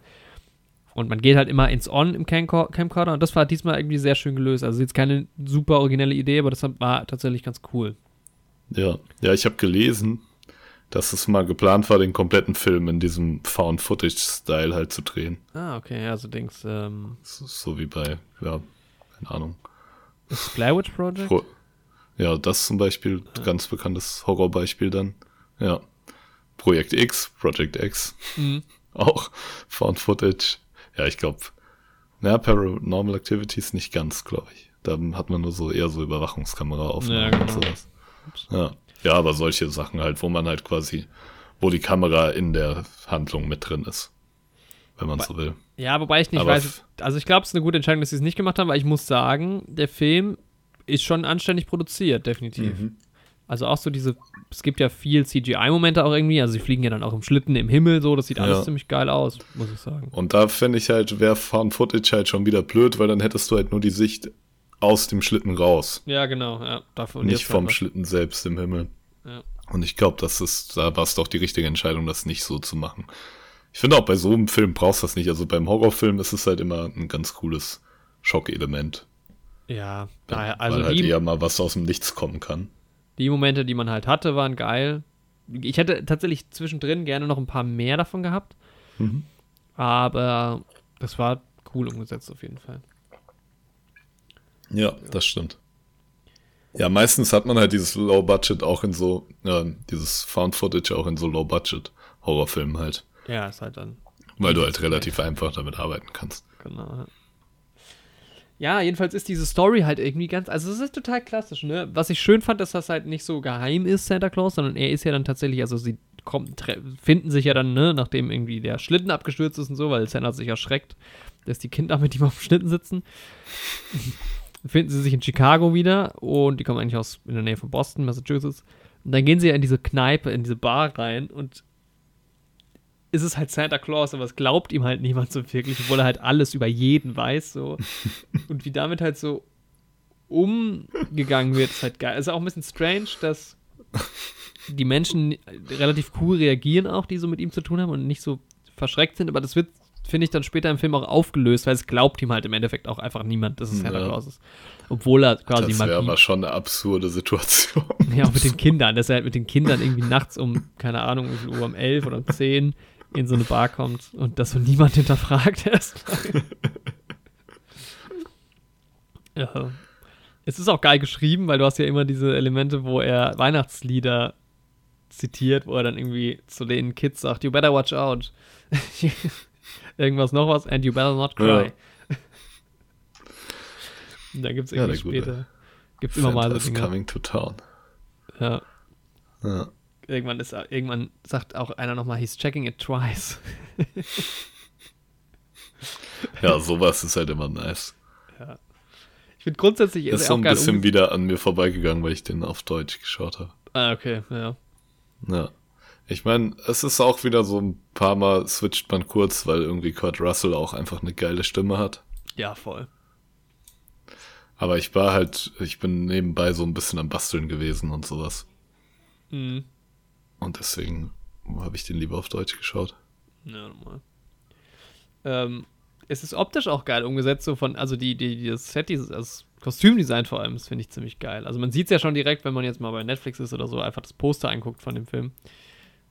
Und man geht halt immer ins On im Camcorder und das war diesmal irgendwie sehr schön gelöst. Also jetzt keine super originelle Idee, aber das war tatsächlich ganz cool. Ja, ja, ich habe gelesen, dass es mal geplant war, den kompletten Film in diesem Found-Footage-Style halt zu drehen. Ah, okay, also Dings. Ähm, so, so, wie bei, ja, keine Ahnung. Das Blair Witch Project? Pro ja, das zum Beispiel, ja. ganz bekanntes Horrorbeispiel dann. Ja. Projekt X, Project X. Mhm. <laughs> Auch Found-Footage. Ja, ich glaube, naja, Paranormal Activities nicht ganz, glaube ich. Da hat man nur so eher so Überwachungskamera aufgenommen ja, genau. und sowas. Ja. ja, aber solche Sachen halt, wo man halt quasi, wo die Kamera in der Handlung mit drin ist. Wenn man so will. Ja, wobei ich nicht aber weiß. Also ich glaube, es ist eine gute Entscheidung, dass sie es nicht gemacht haben, weil ich muss sagen, der Film ist schon anständig produziert, definitiv. Mhm. Also auch so diese, es gibt ja viel CGI-Momente auch irgendwie, also sie fliegen ja dann auch im Schlitten im Himmel so, das sieht alles ja. ziemlich geil aus, muss ich sagen. Und da finde ich halt, wäre Found Footage halt schon wieder blöd, weil dann hättest du halt nur die Sicht aus dem Schlitten raus. Ja, genau, ja. Davon nicht vom Schlitten selbst im Himmel. Ja. Und ich glaube, das ist, da war es doch die richtige Entscheidung, das nicht so zu machen. Ich finde auch bei so einem Film brauchst du das nicht. Also beim Horrorfilm ist es halt immer ein ganz cooles Schockelement. Ja, daher, also weil halt die, eher mal was aus dem Nichts kommen kann. Die Momente, die man halt hatte, waren geil. Ich hätte tatsächlich zwischendrin gerne noch ein paar mehr davon gehabt. Mhm. Aber das war cool umgesetzt auf jeden Fall. Ja, das stimmt. Ja, meistens hat man halt dieses Low Budget auch in so, äh, dieses Found Footage auch in so Low Budget Horrorfilmen halt. Ja, ist halt dann. Weil du halt relativ einfach damit arbeiten kannst. Genau. Ja, jedenfalls ist diese Story halt irgendwie ganz, also es ist total klassisch, ne? Was ich schön fand, dass das halt nicht so geheim ist, Santa Claus, sondern er ist ja dann tatsächlich, also sie kommen, finden sich ja dann, ne, nachdem irgendwie der Schlitten abgestürzt ist und so, weil Santa sich erschreckt, dass die Kinder mit ihm auf dem Schlitten sitzen finden sie sich in Chicago wieder und die kommen eigentlich aus in der Nähe von Boston, Massachusetts. Und dann gehen sie ja in diese Kneipe, in diese Bar rein und ist es halt Santa Claus, aber es glaubt ihm halt niemand so wirklich, obwohl er halt alles über jeden weiß, so. <laughs> und wie damit halt so umgegangen wird, ist halt geil. Ist auch ein bisschen strange, dass die Menschen relativ cool reagieren auch, die so mit ihm zu tun haben und nicht so verschreckt sind, aber das wird finde ich, dann später im Film auch aufgelöst, weil es glaubt ihm halt im Endeffekt auch einfach niemand, dass es Santa ja. Claus ist. Obwohl er quasi Das wäre aber schon eine absurde Situation. <laughs> Ja, auch mit den Kindern, dass er halt mit den Kindern irgendwie nachts um, keine Ahnung, wie viel Uhr, um elf oder um zehn in so eine Bar kommt und das so niemand hinterfragt erst. <laughs> ja. Es ist auch geil geschrieben, weil du hast ja immer diese Elemente, wo er Weihnachtslieder zitiert, wo er dann irgendwie zu den Kids sagt, you better watch out <laughs> irgendwas noch was, and you better not cry. Ja. <laughs> da gibt es irgendwie ja, später, gibt es immer mal so Dinge. coming to town. Ja. ja. Irgendwann, ist, irgendwann sagt auch einer nochmal, he's checking it twice. <laughs> ja, sowas ist halt immer nice. Ja. Ich finde grundsätzlich ist, ist so ein bisschen wieder an mir vorbeigegangen, weil ich den auf Deutsch geschaut habe. Ah, okay, ja. Ja. Ich meine, es ist auch wieder so ein paar Mal switcht man kurz, weil irgendwie Kurt Russell auch einfach eine geile Stimme hat. Ja, voll. Aber ich war halt, ich bin nebenbei so ein bisschen am Basteln gewesen und sowas. Mhm. Und deswegen habe ich den lieber auf Deutsch geschaut. Ja, normal. Ähm, es ist optisch auch geil umgesetzt, so von, also die, die, das Set, dieses, das Kostümdesign vor allem, das finde ich ziemlich geil. Also man sieht es ja schon direkt, wenn man jetzt mal bei Netflix ist oder so, einfach das Poster anguckt von dem Film.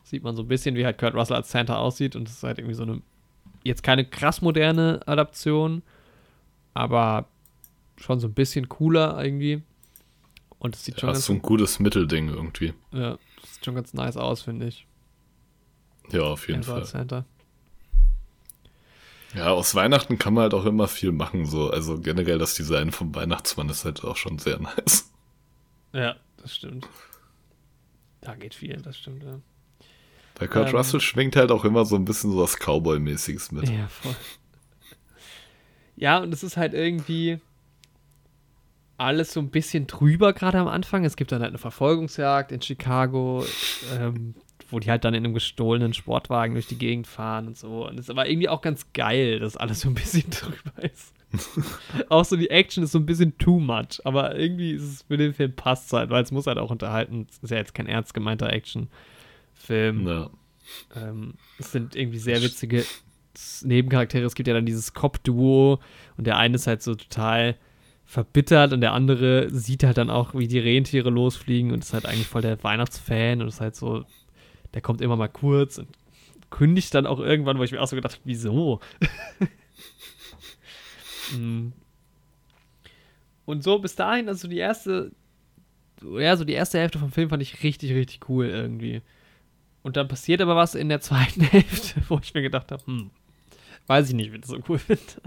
Sieht man so ein bisschen, wie halt Kurt Russell als Santa aussieht und es ist halt irgendwie so eine, jetzt keine krass moderne Adaption, aber schon so ein bisschen cooler irgendwie. Und es sieht Ja, schon ist ganz, so ein gutes Mittelding irgendwie. ja, das sieht schon ganz nice aus, finde ich. Ja, auf jeden Fall. Santa. Ja, aus Weihnachten kann man halt auch immer viel machen, so. Also generell das Design vom Weihnachtsmann ist halt auch schon sehr <laughs> nice. Ja, das stimmt. Da geht viel, das stimmt, ja. Bei Kurt Ähm. Russell schwingt halt auch immer so ein bisschen so was Cowboy-mäßiges mit. Ja, voll. Ja, und es ist halt irgendwie alles so ein bisschen drüber, gerade am Anfang. Es gibt dann halt eine Verfolgungsjagd in Chicago, ähm, wo die halt dann in einem gestohlenen Sportwagen durch die Gegend fahren und so. Und es ist aber irgendwie auch ganz geil, dass alles so ein bisschen <laughs> drüber ist. auch so die Action ist so ein bisschen too much, aber irgendwie ist es für den Film passt halt, weil es muss halt auch unterhalten. Es ist ja jetzt kein ernst gemeinter Action-Film. Ja. Ähm, es sind irgendwie sehr witzige Nebencharaktere. Es gibt ja dann dieses Cop-Duo und der eine ist halt so total verbittert und der andere sieht halt dann auch, wie die Rentiere losfliegen und ist halt eigentlich voll der Weihnachtsfan und ist halt so, der kommt immer mal kurz und kündigt dann auch irgendwann, wo ich mir auch so gedacht habe, wieso? <laughs> Mm. und so bis dahin, also die erste, ja, so die erste Hälfte vom Film fand ich richtig, richtig cool irgendwie. Und dann passiert aber was in der zweiten <laughs> Hälfte, wo ich mir gedacht habe, hm, weiß ich nicht, wie ich das so cool finde. <laughs>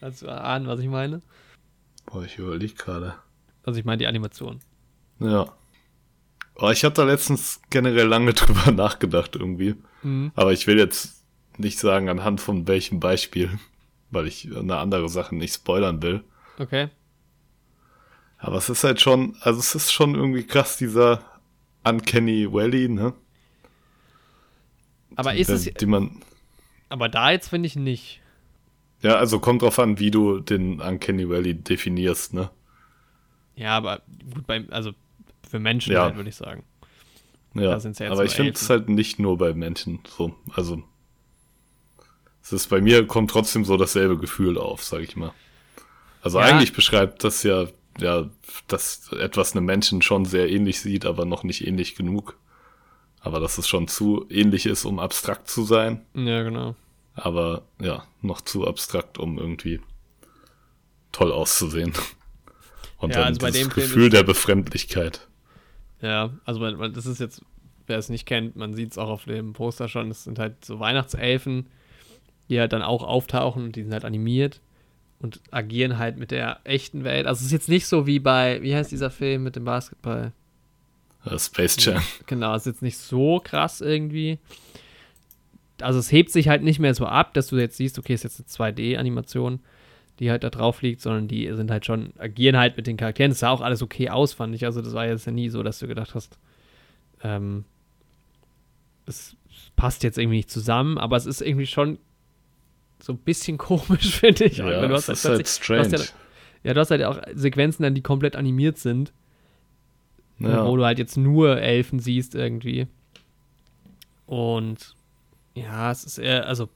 Kannst du ahnen, was ich meine? Boah, ich überlege gerade. Also ich meine die Animation. Ja. Oh, ich habe da letztens generell lange <laughs> drüber nachgedacht irgendwie. Mhm. Aber ich will jetzt nicht sagen, anhand von welchem Beispiel, weil ich eine andere Sache nicht spoilern will. Okay. Aber es ist halt schon, also es ist schon irgendwie krass, dieser Uncanny Valley, ne? Aber ist die, es, Die man, aber da jetzt finde ich nicht. ja, also kommt drauf an, wie du den Uncanny Valley definierst, ne? Ja, aber gut, beim, also für Menschen Ja. halt, würde ich sagen. Ja, ja aber ich finde es halt nicht nur bei Menschen so. Also, es ist bei mir kommt trotzdem so dasselbe Gefühl auf, sag ich mal. Also Ja. eigentlich beschreibt das ja, ja, dass etwas einem Menschen schon sehr ähnlich sieht, aber noch nicht ähnlich genug. Aber dass es schon zu ähnlich ist, um abstrakt zu sein. Ja, genau. Aber ja, noch zu abstrakt, um irgendwie toll auszusehen. Und Ja, dann also bei dieses dem Film Gefühl ist- der Befremdlichkeit. Ja, also man, man, das ist jetzt, wer es nicht kennt, man sieht es auch auf dem Poster schon, es sind halt so Weihnachtselfen, die halt dann auch auftauchen und die sind halt animiert und agieren halt mit der echten Welt. Also es ist jetzt nicht so wie bei, wie heißt dieser Film mit dem Basketball? Äh, Space Jam. Genau, es ist jetzt nicht so krass irgendwie. Also es hebt sich halt nicht mehr so ab, dass du jetzt siehst, okay, ist jetzt eine 2D-Animation, die halt da drauf liegt, sondern die sind halt schon, agieren halt mit den Charakteren. Das sah auch alles okay aus, fand ich. Also das war jetzt ja nie so, dass du gedacht hast, ähm, es passt jetzt irgendwie nicht zusammen, aber es ist irgendwie schon so ein bisschen komisch, <laughs> finde ich. Ja, du hast ist halt plötzlich- du hast strange. ja, ja, du hast halt auch Sequenzen dann, die komplett animiert sind Ja. wo du halt jetzt nur Elfen siehst irgendwie. Und ja, es ist eher, also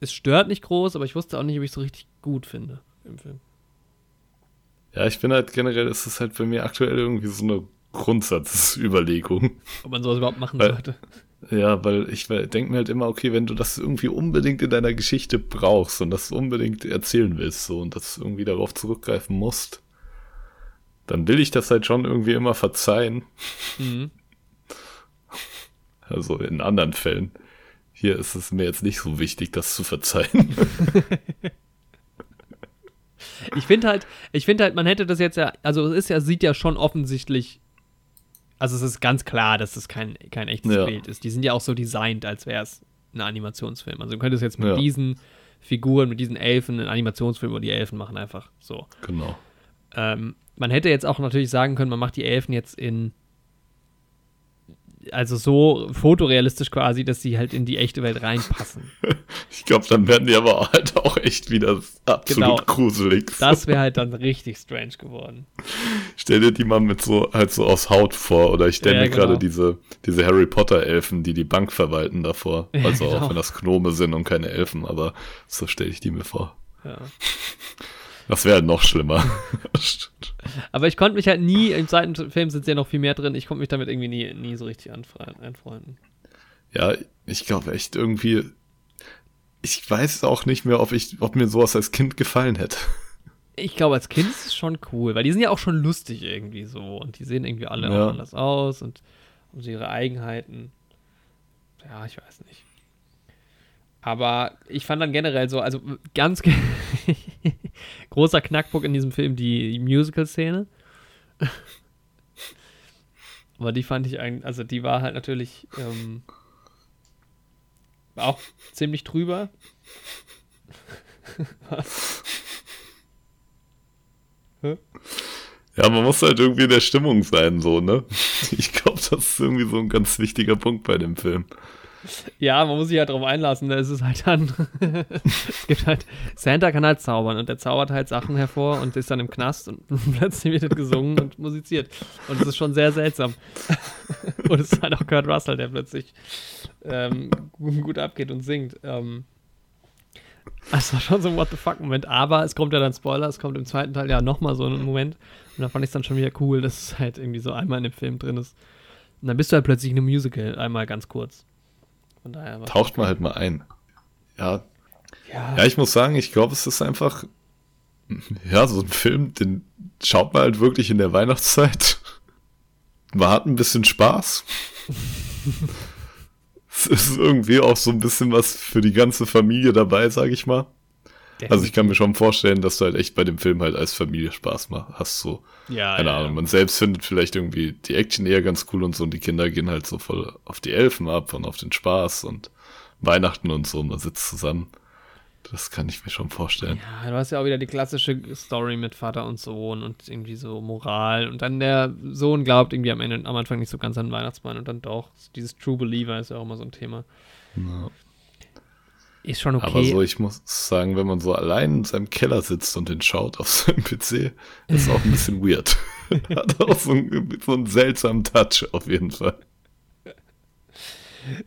es stört nicht groß, aber ich wusste auch nicht, ob ich es so richtig gut finde im Film. Ja, ich bin halt generell, ist es halt bei mir aktuell irgendwie so eine Grundsatzüberlegung. Ob man sowas überhaupt machen Weil- sollte. Ja, weil ich denke mir halt immer, okay, wenn du das irgendwie unbedingt in deiner Geschichte brauchst und das unbedingt erzählen willst so und das irgendwie darauf zurückgreifen musst, dann will ich das halt schon irgendwie immer verzeihen. Mhm. <laughs> Also in anderen Fällen. Hier ist es mir jetzt nicht so wichtig, das zu verzeihen. <laughs> <laughs> Ich finde halt, ich finde halt, man hätte das jetzt ja, also es ist ja, sieht ja schon offensichtlich, also es ist ganz klar, dass es kein, kein echtes Ja. Bild ist. Die sind ja auch so designt, als wäre es ein Animationsfilm. Also du könntest jetzt mit Ja. diesen Figuren, mit diesen Elfen einen Animationsfilm über die Elfen machen, einfach so. genau. Ähm, man hätte jetzt auch natürlich sagen können, man macht die Elfen jetzt in also so fotorealistisch quasi, dass sie halt in die echte Welt reinpassen. <laughs> Ich glaube, dann werden die aber halt auch echt wieder absolut genau. gruselig. Das wäre halt dann richtig strange geworden. <laughs> Stell dir die mal mit so halt so aus Haut vor oder ich stelle ja, mir genau. gerade diese, diese Harry Potter Elfen, die die Bank verwalten davor. Also ja, genau. auch wenn das Gnome sind und keine Elfen, aber so stelle ich die mir vor. Ja. <laughs> Das wäre noch schlimmer. <laughs> Aber ich konnte mich halt nie, im zweiten Film sind ja noch viel mehr drin, ich konnte mich damit irgendwie nie, nie so richtig anfreunden. Ja, ich glaube echt irgendwie, ich weiß auch nicht mehr, ob, ich, ob mir sowas als Kind gefallen hätte. Ich glaube, als Kind ist es schon cool, weil die sind ja auch schon lustig irgendwie so und die sehen irgendwie alle ja. auch anders aus und haben so ihre Eigenheiten. Ja, ich weiß nicht. Aber ich fand dann generell so, also ganz <laughs> großer Knackpunkt in diesem Film die Musical-Szene. <laughs> Aber die fand ich eigentlich, also die war halt natürlich ähm, auch ziemlich drüber. <laughs> Ja, man muss halt irgendwie in der Stimmung sein, so, ne? Ich glaube, das ist irgendwie so ein ganz wichtiger Punkt bei dem Film. Ja, man muss sich halt drauf einlassen. Da ist es halt dann. <laughs> es gibt halt. Santa kann halt zaubern und der zaubert halt Sachen hervor und ist dann im Knast und <laughs> plötzlich wird gesungen und musiziert. Und es ist schon sehr seltsam. <laughs> und es ist halt auch Kurt Russell, der plötzlich ähm, gut abgeht und singt. Ähm, das war schon so ein What the fuck Moment. Aber es kommt ja dann Spoiler, es kommt im zweiten Teil ja nochmal so ein Moment. Und da fand ich es dann schon wieder cool, dass es halt irgendwie so einmal in dem Film drin ist. Und dann bist du halt plötzlich in einem Musical, einmal ganz kurz. Von daher Taucht man halt mal ein. Ja. Ja, ja ich muss sagen, ich glaube, es ist einfach. Ja, so ein Film, den schaut man halt wirklich in der Weihnachtszeit. Man hat ein bisschen Spaß. <laughs> es ist irgendwie auch so ein bisschen was für die ganze Familie dabei, sag ich mal. Also ich kann mir schon vorstellen, dass du halt echt bei dem Film halt als Familie Spaß machst, hast so. Ja. Keine ja, Ahnung. Ja. Man selbst findet vielleicht irgendwie die Action eher ganz cool und so und die Kinder gehen halt so voll auf die Elfen ab und auf den Spaß und Weihnachten und so und man sitzt zusammen. Das kann ich mir schon vorstellen. Ja, du hast ja auch wieder die klassische Story mit Vater und Sohn und irgendwie so Moral. Und dann der Sohn glaubt irgendwie am Ende, am Anfang nicht so ganz an den Weihnachtsmann und dann doch. Dieses True Believer ist ja auch immer so ein Thema. Ja. Ist schon okay. Aber so, ich muss sagen, wenn man so allein in seinem Keller sitzt und den schaut auf seinem <laughs> PC, ist auch ein bisschen weird. <laughs> Hat auch so einen, so einen seltsamen Touch auf jeden Fall.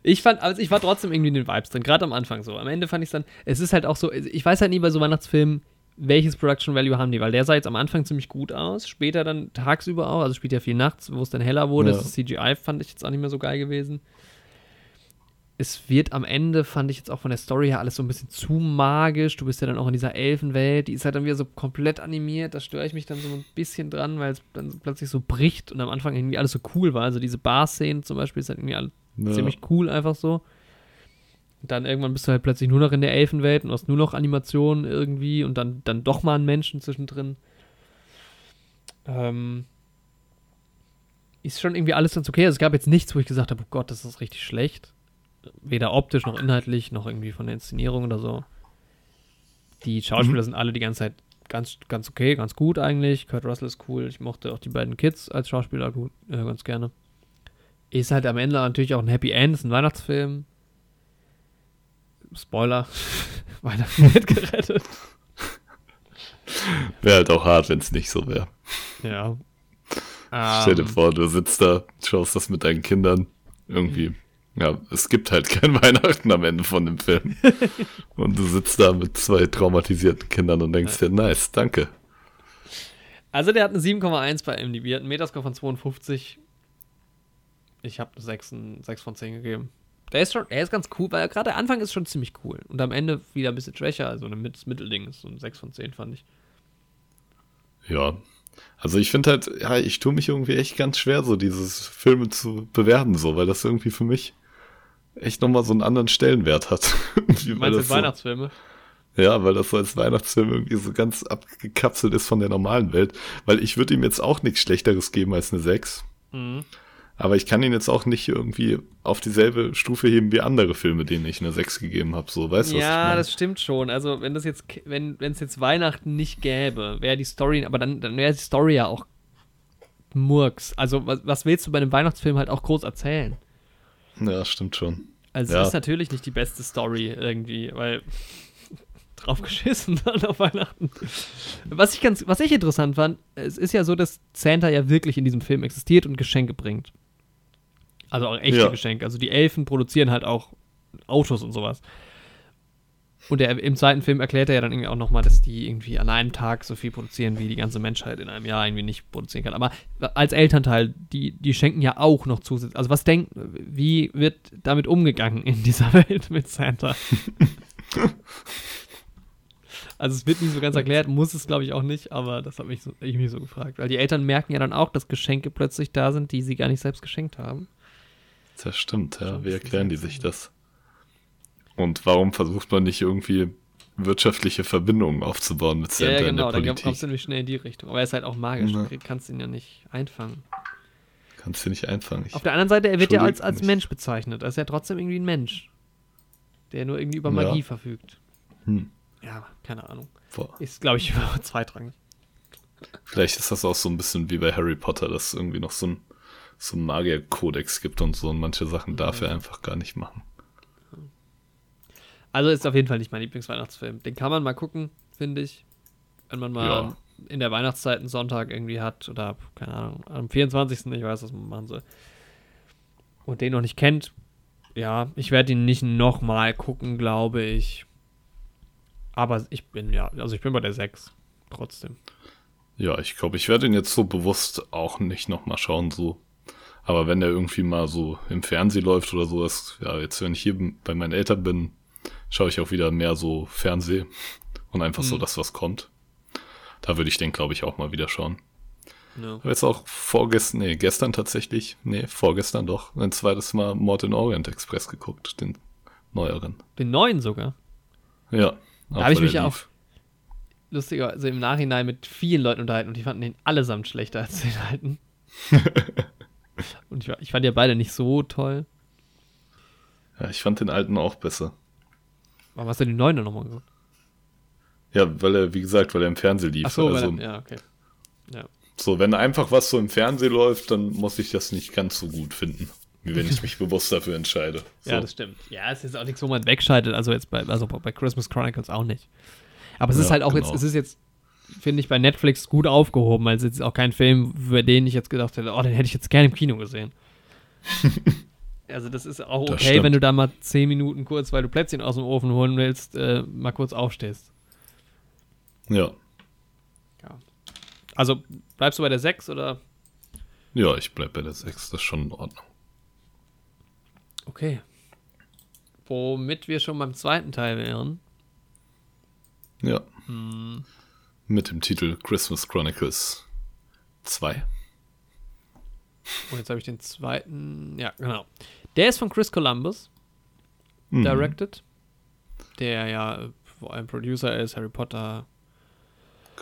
Ich fand, also ich war trotzdem irgendwie in den Vibes drin, gerade am Anfang so. Am Ende fand ich es dann, es ist halt auch so, ich weiß halt nie bei so Weihnachtsfilmen, welches Production Value haben die, weil der sah jetzt am Anfang ziemlich gut aus, später dann tagsüber auch, also spielt ja viel nachts, wo es dann heller wurde, ja. das CGI fand ich jetzt auch nicht mehr so geil gewesen es wird am Ende, fand ich jetzt auch von der Story her, alles so ein bisschen zu magisch. Du bist ja dann auch in dieser Elfenwelt, die ist halt dann wieder so komplett animiert. Da störe ich mich dann so ein bisschen dran, weil es dann plötzlich so bricht und am Anfang irgendwie alles so cool war. Also diese Bar-Szenen zum Beispiel ist halt irgendwie alles ja. ziemlich cool einfach so. Und dann irgendwann bist du halt plötzlich nur noch in der Elfenwelt und hast nur noch Animationen irgendwie und dann, dann doch mal einen Menschen zwischendrin. Ähm, ist schon irgendwie alles ganz okay. Also es gab jetzt nichts, wo ich gesagt habe, oh Gott, das ist richtig schlecht weder optisch noch inhaltlich noch irgendwie von der Inszenierung oder so. Die Schauspieler mhm. sind alle die ganze Zeit ganz, ganz okay, ganz gut eigentlich. Kurt Russell ist cool. Ich mochte auch die beiden Kids als Schauspieler gut, äh, ganz gerne. Ist halt am Ende natürlich auch ein Happy End, ist ein Weihnachtsfilm. Spoiler, <laughs> Weihnachten wird gerettet. <laughs> Wäre halt auch hart, wenn es nicht so wäre. Ja. Stell dir um, ähm. vor, du sitzt da, schaust das mit deinen Kindern irgendwie ja, es gibt halt <laughs> kein Weihnachten am Ende von dem Film. <laughs> und du sitzt da mit zwei traumatisierten Kindern und denkst dir, nice, danke. Also der hat eine 7,1 bei MDB, hat einen Metascore von 52. Ich habe eine 6, 6 von 10 gegeben. Der ist schon, er ist ganz cool, weil gerade der Anfang ist schon ziemlich cool. Und am Ende wieder ein bisschen schwächer, also ein Mittelding ist so ein 6 von 10, fand ich. Ja, also ich finde halt, ja, ich tue mich irgendwie echt ganz schwer, so dieses Filme zu bewerten, so, weil das irgendwie für mich echt nochmal so einen anderen Stellenwert hat. <laughs> Wie Meinst du so, Weihnachtsfilme? Ja, weil das so als Weihnachtsfilm irgendwie so ganz abgekapselt ist von der normalen Welt. Weil ich würde ihm jetzt auch nichts Schlechteres geben als eine 6. Mhm. Aber ich kann ihn jetzt auch nicht irgendwie auf dieselbe Stufe heben wie andere Filme, denen ich eine 6 gegeben habe. So, weißt du, ja, das stimmt schon. Also, wenn das jetzt, wenn es jetzt Weihnachten nicht gäbe, wäre die Story, aber dann, dann wäre die Story ja auch Murks. Also, was, was willst du bei einem Weihnachtsfilm halt auch groß erzählen? Ja, stimmt schon. Also Ja. es ist natürlich nicht die beste Story irgendwie, weil <laughs> drauf geschissen dann auf Weihnachten. Was ich ganz, was ich interessant fand, es ist ja so, dass Santa ja wirklich in diesem Film existiert und Geschenke bringt. Also auch echte Ja. Geschenke. Also die Elfen produzieren halt auch Autos und sowas. Und er, im zweiten Film erklärt er ja dann irgendwie auch nochmal, dass die irgendwie an einem Tag so viel produzieren, wie die ganze Menschheit in einem Jahr irgendwie nicht produzieren kann. Aber als Elternteil, die, die schenken ja auch noch zusätzlich. Also was denkt, wie wird damit umgegangen in dieser <laughs> Welt mit Santa? <laughs> also es wird nicht so ganz erklärt, muss es glaube ich auch nicht, aber das habe ich, so, ich mich so gefragt. Weil die Eltern merken ja dann auch, dass Geschenke plötzlich da sind, die sie gar nicht selbst geschenkt haben. Das stimmt, ja. Wie erklären die sich das? Und warum versucht man nicht irgendwie wirtschaftliche Verbindungen aufzubauen mit Santa ja, ja, in genau, der dann kommst Politik? du nämlich schnell in die Richtung. Aber er ist halt auch magisch, Ja. du kannst ihn ja nicht einfangen. Kannst du nicht einfangen. Ich, Auf der anderen Seite, er wird ja als, als mich. Mensch bezeichnet. Er ist ja trotzdem irgendwie ein Mensch. Der nur irgendwie über Ja. Magie verfügt. hm, Ja, keine Ahnung. boah. Ist, glaube ich, <laughs> zweitrangig. Vielleicht ist das auch so ein bisschen wie bei Harry Potter, dass es irgendwie noch so ein, so ein Magierkodex gibt und so und manche Sachen darf er einfach gar nicht machen. Also ist auf jeden Fall nicht mein Lieblingsweihnachtsfilm. Den kann man mal gucken, finde ich. Wenn man mal Ja. in der Weihnachtszeit einen Sonntag irgendwie hat oder, keine Ahnung, am 24. Ich weiß, was man machen soll. Und den noch nicht kennt, ja, ich werde ihn nicht nochmal gucken, glaube ich. Aber ich bin, ja, also ich bin bei der 6. Trotzdem. Ja, ich glaube, ich werde ihn jetzt so bewusst auch nicht nochmal schauen, so. Aber wenn der irgendwie mal so im Fernsehen läuft oder so, ist, ja, jetzt, wenn ich hier bei meinen Eltern bin, schaue ich auch wieder mehr so Fernseh und einfach so Mhm. das, was kommt. Da würde ich den, glaube ich, auch mal wieder schauen. Ja. habe jetzt auch vorgestern, nee, gestern tatsächlich, nee, vorgestern doch, ein zweites Mal Mord in Orient Express geguckt, den neueren. Den neuen sogar. Ja. Da habe ich mich lief. auch lustigerweise im Nachhinein mit vielen Leuten unterhalten und die fanden den allesamt schlechter als den alten. <laughs> und ich, ich fand ja beide nicht so toll. Ja, ich fand den alten auch besser. Warum hast du den neuen dann nochmal geguckt? Ja, weil er, wie gesagt, weil er im Fernsehen lief. Ach so, also, er, ja, okay. Ja. so, wenn einfach was so im Fernsehen läuft, dann muss ich das nicht ganz so gut finden, wie wenn ich <laughs> mich bewusst dafür entscheide. So. ja, das stimmt. Ja, es ist auch nichts, wo man wegschaltet, also jetzt bei, also bei Christmas Chronicles auch nicht. Aber es ist Ja, halt auch genau. jetzt, es ist jetzt, finde ich, bei Netflix gut aufgehoben, weil es ist jetzt auch kein Film, über den ich jetzt gedacht hätte, oh, den hätte ich jetzt gerne im Kino gesehen. <laughs> also das ist auch okay, wenn du da mal zehn Minuten kurz, weil du Plätzchen aus dem Ofen holen willst, äh, mal kurz aufstehst. ja. Also bleibst du bei der 6 oder? Ja, ich bleib bei der 6, das ist schon in Ordnung. Okay. Womit wir schon beim zweiten Teil wären. Ja. Hm. Mit dem Titel Christmas Chronicles 2. Und jetzt habe ich den zweiten. Ja, genau. Der ist von Chris Columbus, Mhm. directed. Der ja äh, allem Producer ist, Harry Potter.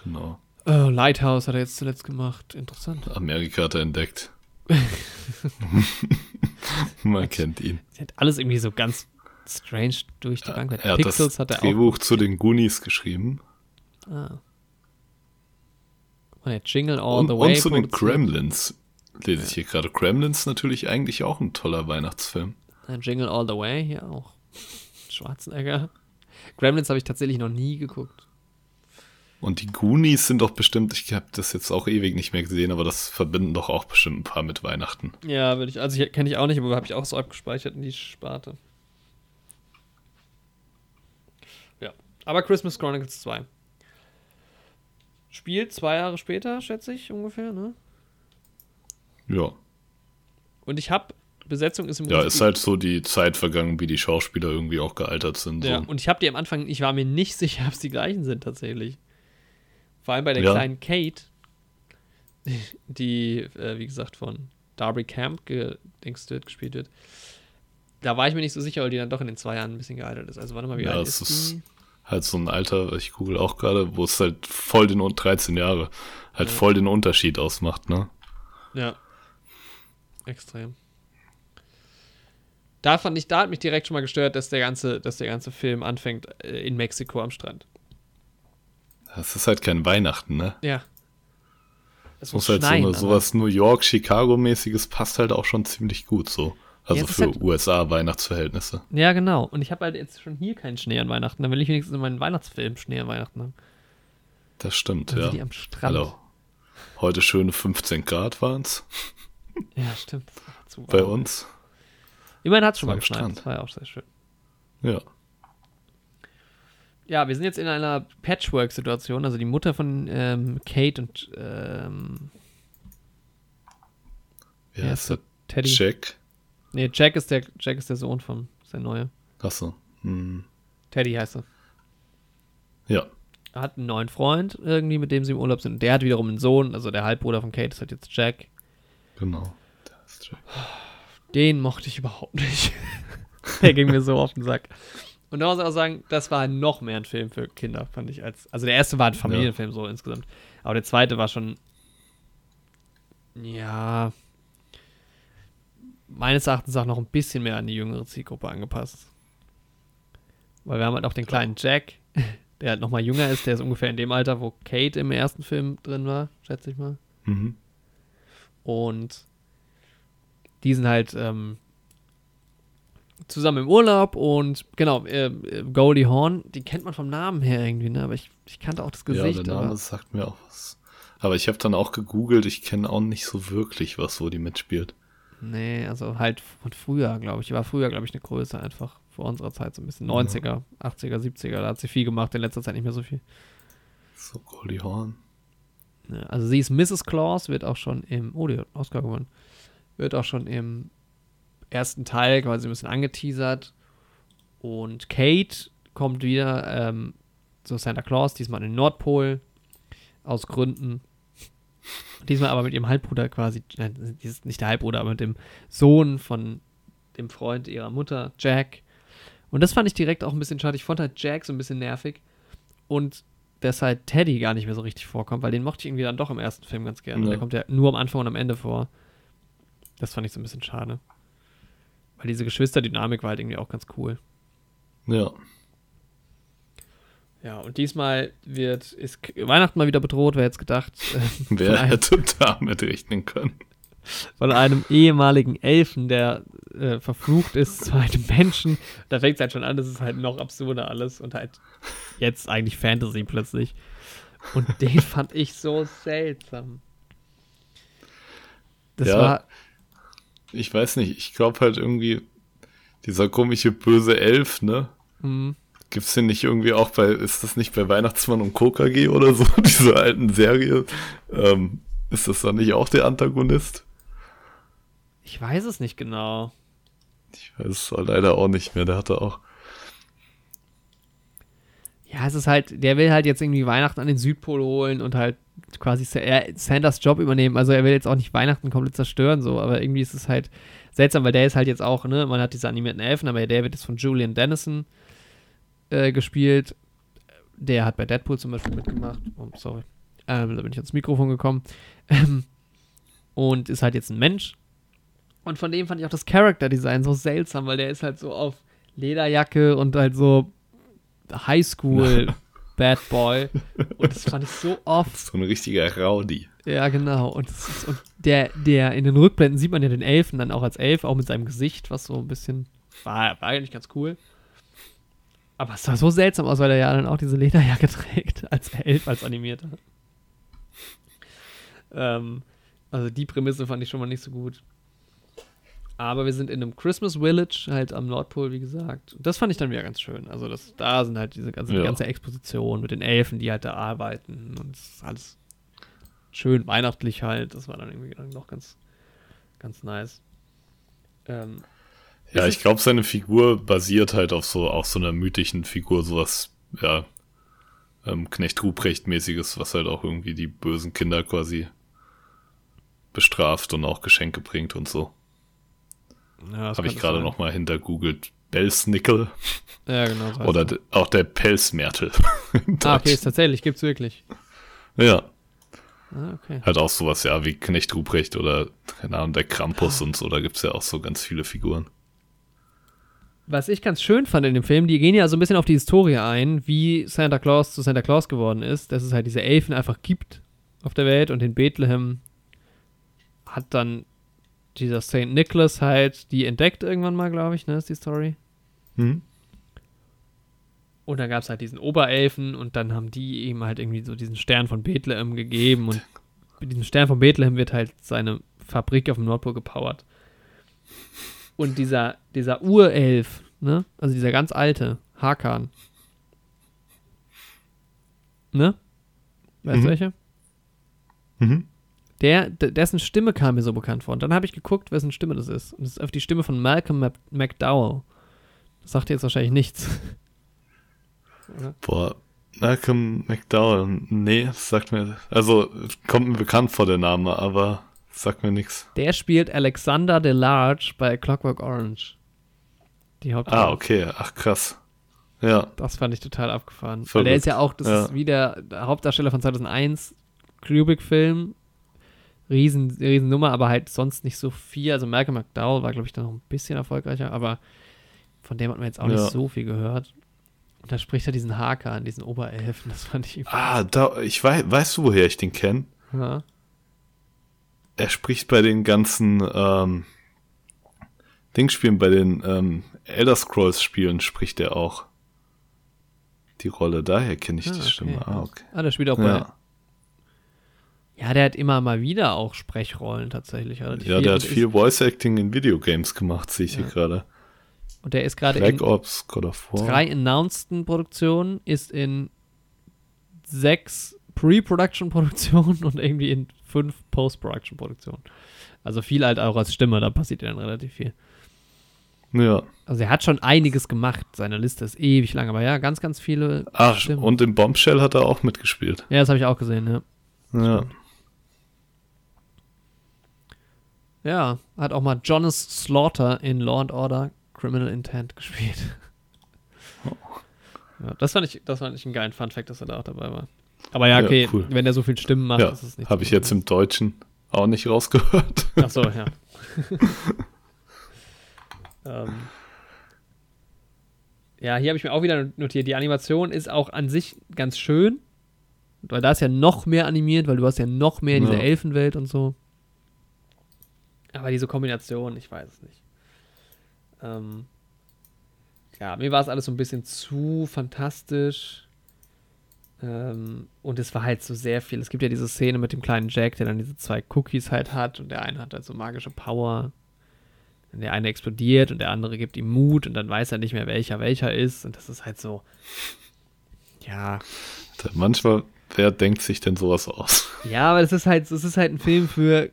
Genau. Äh, Lighthouse hat er jetzt zuletzt gemacht. Interessant. Amerika hat er entdeckt. <laughs> Man kennt ihn. Sie hat alles irgendwie so ganz strange durch die Bank. Er hat Pixels das hat er auch. Drehbuch zu den Goonies geschrieben. Ah. Und der Jingle All Und, the Way. und zu den. Gremlins. Lese ich hier gerade. Gremlins natürlich eigentlich auch ein toller Weihnachtsfilm. Ein Jingle All the Way hier auch. Schwarzenegger. Gremlins habe ich tatsächlich noch nie geguckt. Und die Goonies sind doch bestimmt, ich habe das jetzt auch ewig nicht mehr gesehen, aber das verbinden doch auch bestimmt ein paar mit Weihnachten. Ja, würde ich, also kenne ich auch nicht, aber habe ich auch so abgespeichert in die Sparte. Ja. Aber Christmas Chronicles 2. Spielt zwei Jahre später, schätze ich ungefähr, ne? Ja. Und ich habe, Besetzung ist im Ja, ist halt so die Zeit vergangen, wie die Schauspieler irgendwie auch gealtert sind. Ja, So. und ich habe die am Anfang, ich war mir nicht <laughs> sicher, ob es die gleichen sind tatsächlich. Vor allem bei der Ja. kleinen Kate, <laughs> die, äh, wie gesagt, von Darby Camp gedingst wird, gespielt wird. Da war ich mir nicht so sicher, weil die dann doch in den zwei Jahren ein bisschen gealtert ist. Also warte mal, wie Ja, alt es ist, ist- die? Halt so ein Alter, ich google auch gerade, wo es halt voll den, 13 Jahre, halt Ja. voll den Unterschied ausmacht, ne? Ja. Extrem. Da fand ich, da hat mich direkt schon mal gestört, dass der ganze, dass der ganze Film anfängt äh, in Mexiko am Strand. Das ist halt kein Weihnachten, ne? Ja. Es muss halt so eine, sowas New York, Chicago-mäßiges passt halt auch schon ziemlich gut so. Also Ja, für hat- USA-Weihnachtsverhältnisse. Ja, genau. Und ich habe halt jetzt schon hier keinen Schnee an Weihnachten. Dann will ich wenigstens in meinen Weihnachtsfilm Schnee an Weihnachten haben. Das stimmt, Dann ja. sind die am Strand. Hallo. Heute schöne 15 Grad waren es <laughs> Ja, stimmt. Bei uns. Immerhin hat es schon mal geschneit. Strand. Das war ja auch sehr schön. Ja. Ja, wir sind jetzt in einer Patchwork-Situation. Also die Mutter von ähm, Kate und ähm, Wie wer heißt ist der? der? Teddy. Jack. Nee, Jack ist der, Jack ist der Sohn von, ist der neue. Achso. Hm. Teddy heißt er. Ja. Er hat einen neuen Freund irgendwie, mit dem sie im Urlaub sind. Und der hat wiederum einen Sohn, also der Halbbruder von Kate ist halt jetzt Jack. Genau. Jack. Den mochte ich überhaupt nicht. <laughs> der ging mir so auf den Sack. Und da muss ich auch sagen, das war noch mehr ein Film für Kinder, fand ich. als Also der erste war ein Familienfilm so insgesamt. Aber der zweite war schon. Ja. Meines Erachtens auch noch ein bisschen mehr an die jüngere Zielgruppe angepasst. Weil wir haben halt auch den kleinen Jack, der halt nochmal jünger ist, der ist ungefähr in dem Alter, wo Kate im ersten Film drin war, schätze ich mal. Mhm. Und die sind halt ähm, zusammen im Urlaub und genau, äh, äh, Goldie Hawn, die kennt man vom Namen her irgendwie, ne? Aber ich, ich kannte auch das Ja, Gesicht. der Name aber, sagt mir auch was. Aber ich habe dann auch gegoogelt, ich kenne auch nicht so wirklich was, wo die mitspielt. nee, also halt von früher, glaube ich. Die war früher, glaube ich, eine Größe einfach vor unserer Zeit so ein bisschen. 90er, 80er, 70er, da hat sie viel gemacht, in letzter Zeit nicht mehr so viel. So, Goldie Hawn. Ja, also sie ist Mrs. Claus, wird auch schon im, oh, die hat Oscar gewonnen, wird auch schon im ersten Teil quasi ein bisschen angeteasert. Und Kate kommt wieder ähm, zu Santa Claus, diesmal in den Nordpol, aus Gründen. Diesmal aber mit ihrem Halbbruder quasi, nicht der Halbbruder, aber mit dem Sohn von dem Freund ihrer Mutter, Jack. Und das fand ich direkt auch ein bisschen schade. Ich fand halt Jack so ein bisschen nervig. Und dass halt Teddy gar nicht mehr so richtig vorkommt, weil den mochte ich irgendwie dann doch im ersten Film ganz gerne. Ja. der kommt ja nur am Anfang und am Ende vor. Das fand ich so ein bisschen schade. Weil diese Geschwisterdynamik war halt irgendwie auch ganz cool. Ja. Ja, und diesmal wird, ist Weihnachten mal wieder bedroht, wer jetzt gedacht, <laughs> äh, Wer einem, hätte damit rechnen können? von einem ehemaligen Elfen, der äh, verflucht ist zu einem Menschen. Da fängt es halt schon an, das ist halt noch absurder alles und halt jetzt eigentlich Fantasy plötzlich. Und den <laughs> fand ich so seltsam. Das Ja. war, Ich weiß nicht, ich glaube halt irgendwie, dieser komische böse Elf, ne? mh, Gibt's den nicht irgendwie auch bei, ist das nicht bei Weihnachtsmann und KKG oder so, <laughs> diese alten Serie? Ähm, ist das dann nicht auch der Antagonist? ich weiß es nicht genau. Ich weiß es leider auch nicht mehr, der hatte auch. Ja, es ist halt, der will halt jetzt irgendwie Weihnachten an den Südpol holen und halt quasi Sa- er, Sanders Job übernehmen. Also er will jetzt auch nicht Weihnachten komplett zerstören, so, aber irgendwie ist es halt seltsam, weil der ist halt jetzt auch, ne, man hat diese animierten Elfen, aber der wird jetzt von Julian Dennison äh, gespielt. Der hat bei Deadpool zum Beispiel mitgemacht. Oh, sorry. Ähm, da bin ich ans Mikrofon gekommen. Ähm, und ist halt jetzt ein Mensch. Und von dem fand ich auch das Character Design so seltsam, weil der ist halt so auf Lederjacke und halt so Highschool <laughs> Bad Boy. Und das fand ich so oft. So ein richtiger Rowdy. Ja, genau. Und, ist, und der, der in den Rückblenden sieht man ja den Elfen dann auch als Elf, auch mit seinem Gesicht, was so ein bisschen war, war eigentlich ganz cool. Aber es sah so seltsam aus, weil er ja dann auch diese Lederjacke <laughs> trägt als Elf, als Animierter. Ähm, also die Prämisse fand ich schon mal nicht so gut. Aber wir sind in einem Christmas Village, halt am Nordpol, wie gesagt. Und das fand ich dann wieder ganz schön. Also das, da sind halt diese ganze, die Ja. ganze Exposition mit den Elfen, die halt da arbeiten. Und es ist alles schön weihnachtlich halt. Das war dann irgendwie noch ganz, ganz nice. Ähm, Ja, ich glaube, seine Figur basiert halt auf so, auch so einer mythischen Figur, sowas, ja, ähm, Knecht Ruprecht-mäßiges, was halt auch irgendwie die bösen Kinder quasi bestraft und auch Geschenke bringt und so. Ja, das Habe ich gerade sein. noch mal hintergoogelt. Belsnickel Ja, genau. so oder er. d- auch der Pelzmärtel. <laughs> Ah, okay, ist tatsächlich, gibt's wirklich. Ja, Ah, okay. halt auch sowas, ja, wie Knecht Ruprecht oder, keine Ahnung, der Krampus und so, da gibt's ja auch so ganz viele Figuren. Was ich ganz schön fand in dem Film, die gehen ja so ein bisschen auf die Historie ein, wie Santa Claus zu Santa Claus geworden ist, dass es halt diese Elfen einfach gibt auf der Welt und in Bethlehem hat dann dieser St. Nicholas halt die entdeckt irgendwann mal, glaube ich, ne, ist die Story. Hm? Und dann gab es halt diesen Oberelfen und dann haben die ihm halt irgendwie so diesen Stern von Bethlehem gegeben und <laughs> mit diesem Stern von Bethlehem wird halt seine Fabrik auf dem Nordpol gepowert. Und dieser, dieser Urelf, ne, also dieser ganz alte, Hakan, ne? Weißt Mhm. du welche? Mhm. Der, dessen Stimme kam mir so bekannt vor. Und dann habe ich geguckt, wessen Stimme das ist. Und das ist auf die Stimme von Malcolm Mac- McDowell. Das sagt dir jetzt wahrscheinlich nichts. Boah, Malcolm McDowell, nee, das sagt mir, also kommt mir bekannt vor der Name, aber sagt mir nichts. Der spielt Alexander DeLarge bei Clockwork Orange. Die Hauptrolle. Ah, okay, ach krass. Ja, Das fand ich total abgefahren. Weil Verrückt. der ist ja auch, das Ja. ist wie der Hauptdarsteller von 2001, Kubrick-Film. Riesen, riesen Nummer, aber halt sonst nicht so viel. Also Malcolm McDowell war, glaube ich, dann noch ein bisschen erfolgreicher, aber von dem hat man jetzt auch Ja. nicht so viel gehört. Und da spricht er diesen Haker an, diesen Oberelfen. Das fand ich ah, da, ich weiß, weißt du, woher ich den kenne? ja. Er spricht bei den ganzen ähm, Dingspielen, bei den ähm, Elder Scrolls Spielen spricht er auch die Rolle. Daher kenne ich Ah, die okay. Stimme. Ah, okay. Ah, der spielt auch bei. Ja, der hat immer mal wieder auch Sprechrollen tatsächlich. ja der hat viel Voice Acting in Videogames gemacht, sehe ich hier Ja. gerade. und der ist gerade in Ops, God of War. drei announceden Produktionen, ist in sechs Pre-Production-Produktionen und irgendwie in fünf Post-Production-Produktionen. Also viel halt auch als Stimme, da passiert ja dann relativ viel. Ja. Also er hat schon einiges gemacht. Seine Liste ist ewig lang, aber ja, ganz, ganz viele Ach, Stimmen. und im Bombshell hat er auch mitgespielt. Ja, das habe ich auch gesehen, ja. Ja. Ja, hat auch mal Jonas Slaughter in Law and Order Criminal Intent gespielt. Ja, das fand ich, das fand ich einen geilen Funfact, dass er da auch dabei war. Aber ja, Ja, okay, cool. wenn er so viel Stimmen macht, Ja, ist es nicht. habe ich jetzt im Deutschen auch nicht rausgehört. Ach so, ja. <laughs> ähm. Ja, hier habe ich mir auch wieder notiert. Die Animation ist auch an sich ganz schön, weil da ist ja noch mehr animiert, weil du hast ja noch mehr diese Ja. Elfenwelt und so. Aber diese Kombination, ich weiß es nicht. Ähm. Ja, mir war es alles so ein bisschen zu fantastisch. Ähm, und es war halt so sehr viel. Es gibt ja diese Szene mit dem kleinen Jack, der dann diese zwei Cookies halt hat und der eine hat halt so magische Power. Und der eine explodiert und der andere gibt ihm Mut und dann weiß er nicht mehr, welcher welcher ist. Und das ist halt so. Ja. Manchmal, wer denkt sich denn sowas aus? Ja, aber es ist halt, es ist halt ein Film für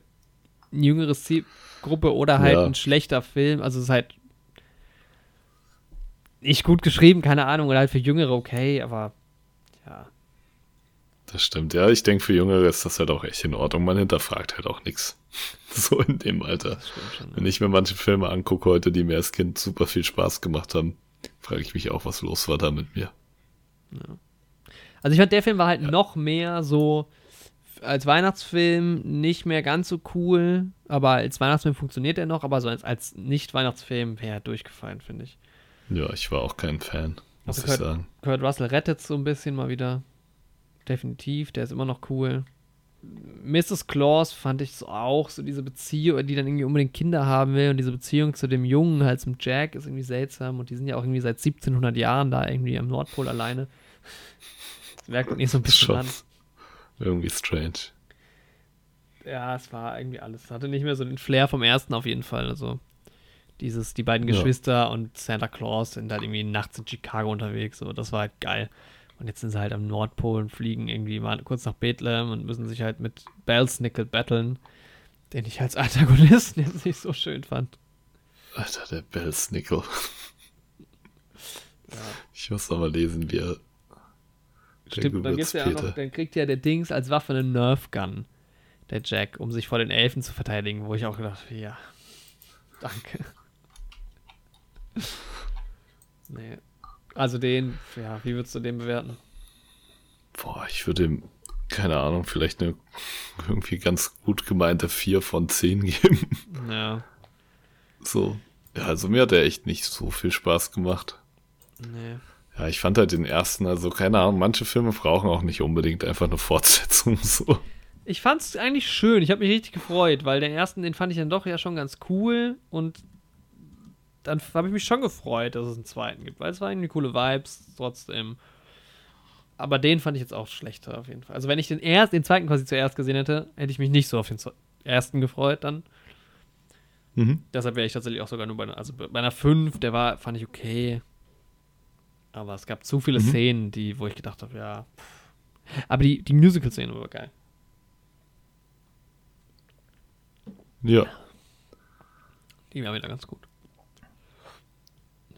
jüngere Zielgruppe oder halt Ja. ein schlechter Film. Also es ist halt nicht gut geschrieben, keine Ahnung, oder halt für Jüngere okay, aber ja. Das stimmt, ja. Ich denke, für Jüngere ist das halt auch echt in Ordnung. Man hinterfragt halt auch nichts. <laughs> So in dem Alter. Schon. Wenn ich mir manche Filme angucke heute, die mir als Kind super viel Spaß gemacht haben, frage ich mich auch, was los war da mit mir. Also ich fand, der Film war halt noch mehr so als Weihnachtsfilm nicht mehr ganz so cool, aber als Weihnachtsfilm funktioniert er noch, aber so als, als Nicht-Weihnachtsfilm wäre er durchgefallen, finde ich. Ja, ich war auch kein Fan, muss Also ich Kurt- sagen. Kurt Russell rettet so ein bisschen mal wieder. Definitiv, der ist immer noch cool. Mrs. Claus fand ich so auch, so diese Beziehung, die dann irgendwie unbedingt Kinder haben will und diese Beziehung zu dem Jungen, halt zum Jack, ist irgendwie seltsam und die sind ja auch irgendwie seit 1700 Jahren da irgendwie am Nordpol alleine. Das merkt nicht so ein bisschen an. Irgendwie strange. Ja, es war irgendwie alles. Es hatte nicht mehr so den Flair vom ersten auf jeden Fall. Also dieses, die beiden Ja. Geschwister und Santa Claus sind halt irgendwie nachts in Chicago unterwegs. So, das war halt geil. Und jetzt sind sie halt am Nordpol und fliegen irgendwie mal kurz nach Bethlehem und müssen sich halt mit Belsnickel battlen, den ich als Antagonisten <laughs> jetzt nicht so schön fand. Alter, der Belsnickel. Ich muss noch mal lesen, wie er. Stimmt, dann, gibt's ja auch noch, dann kriegt ja der Dings als Waffe eine Nerf Gun, der Jack, um sich vor den Elfen zu verteidigen, wo ich auch gedacht habe, ja, danke. <laughs> nee. Also den, ja, wie würdest du den bewerten? Boah, ich würde ihm, keine Ahnung, vielleicht eine irgendwie ganz gut gemeinte 4 von 10 <laughs> geben. Ja, So. Ja, also mir hat er echt nicht so viel Spaß gemacht. nee. Ja, ich fand halt den ersten, also keine Ahnung, manche Filme brauchen auch nicht unbedingt einfach eine Fortsetzung <laughs> so. Ich fand's eigentlich schön. Ich habe mich richtig gefreut, weil den ersten, den fand ich dann doch ja schon ganz cool und dann habe ich mich schon gefreut, dass es einen zweiten gibt, weil es war irgendwie coole Vibes trotzdem. Aber den fand ich jetzt auch schlechter auf jeden Fall. Also wenn ich den erst, den zweiten quasi zuerst gesehen hätte, hätte ich mich nicht so auf den ersten gefreut dann. Mhm. Deshalb wäre ich tatsächlich auch sogar nur bei einer, also bei einer 5, der war, fand ich okay. Aber es gab zu viele mhm. Szenen, die, wo ich gedacht habe, ja. Pff. Aber die, die Musical-Szene war geil. Ja. Die war wieder ganz gut.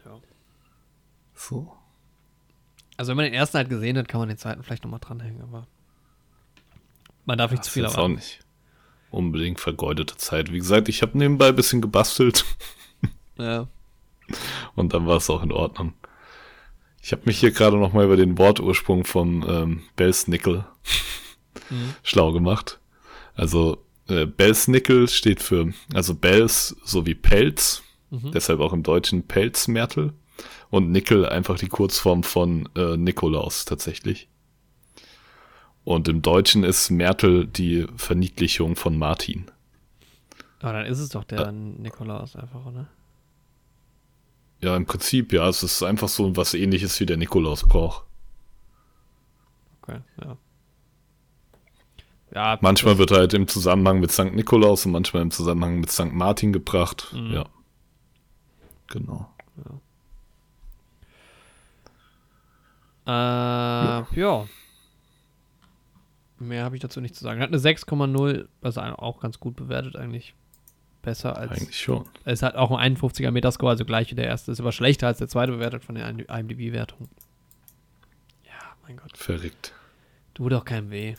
Ja. So. Also wenn man den ersten halt gesehen hat, kann man den zweiten vielleicht nochmal dranhängen, aber man darf nicht das zu viel erwarten. auch nicht unbedingt vergeudete Zeit. Wie gesagt, ich habe nebenbei ein bisschen gebastelt. Ja. Und dann war es auch in Ordnung. Ich habe mich hier gerade noch mal über den Wortursprung von ähm, Bells Nickel <laughs> mhm. schlau gemacht. Also äh, Bells Nickel steht für, also Bells sowie Pelz, mhm. deshalb auch im Deutschen Pelzmärtel und Nickel einfach die Kurzform von äh, Nikolaus tatsächlich. Und im Deutschen ist Märtel die Verniedlichung von Martin. Aber dann ist es doch der äh, Nikolaus einfach, oder? Ja, im Prinzip, ja. Es ist einfach so was ähnliches wie der Nikolaus braucht. Okay, ja. Ja, manchmal wird halt im Zusammenhang mit St. Nikolaus und manchmal im Zusammenhang mit St. Martin gebracht. Mhm. Ja. Genau. Ja. Äh, ja. ja. Mehr habe ich dazu nicht zu sagen. Hat eine 6,0, also auch ganz gut bewertet eigentlich. Besser als. Eigentlich schon. Es hat auch ein 51er Metascore, also gleich wie der erste. Ist aber schlechter als der zweite bewertet von der IMDb-Wertung. Ja, mein Gott. Verrückt. Tut doch keinem weh.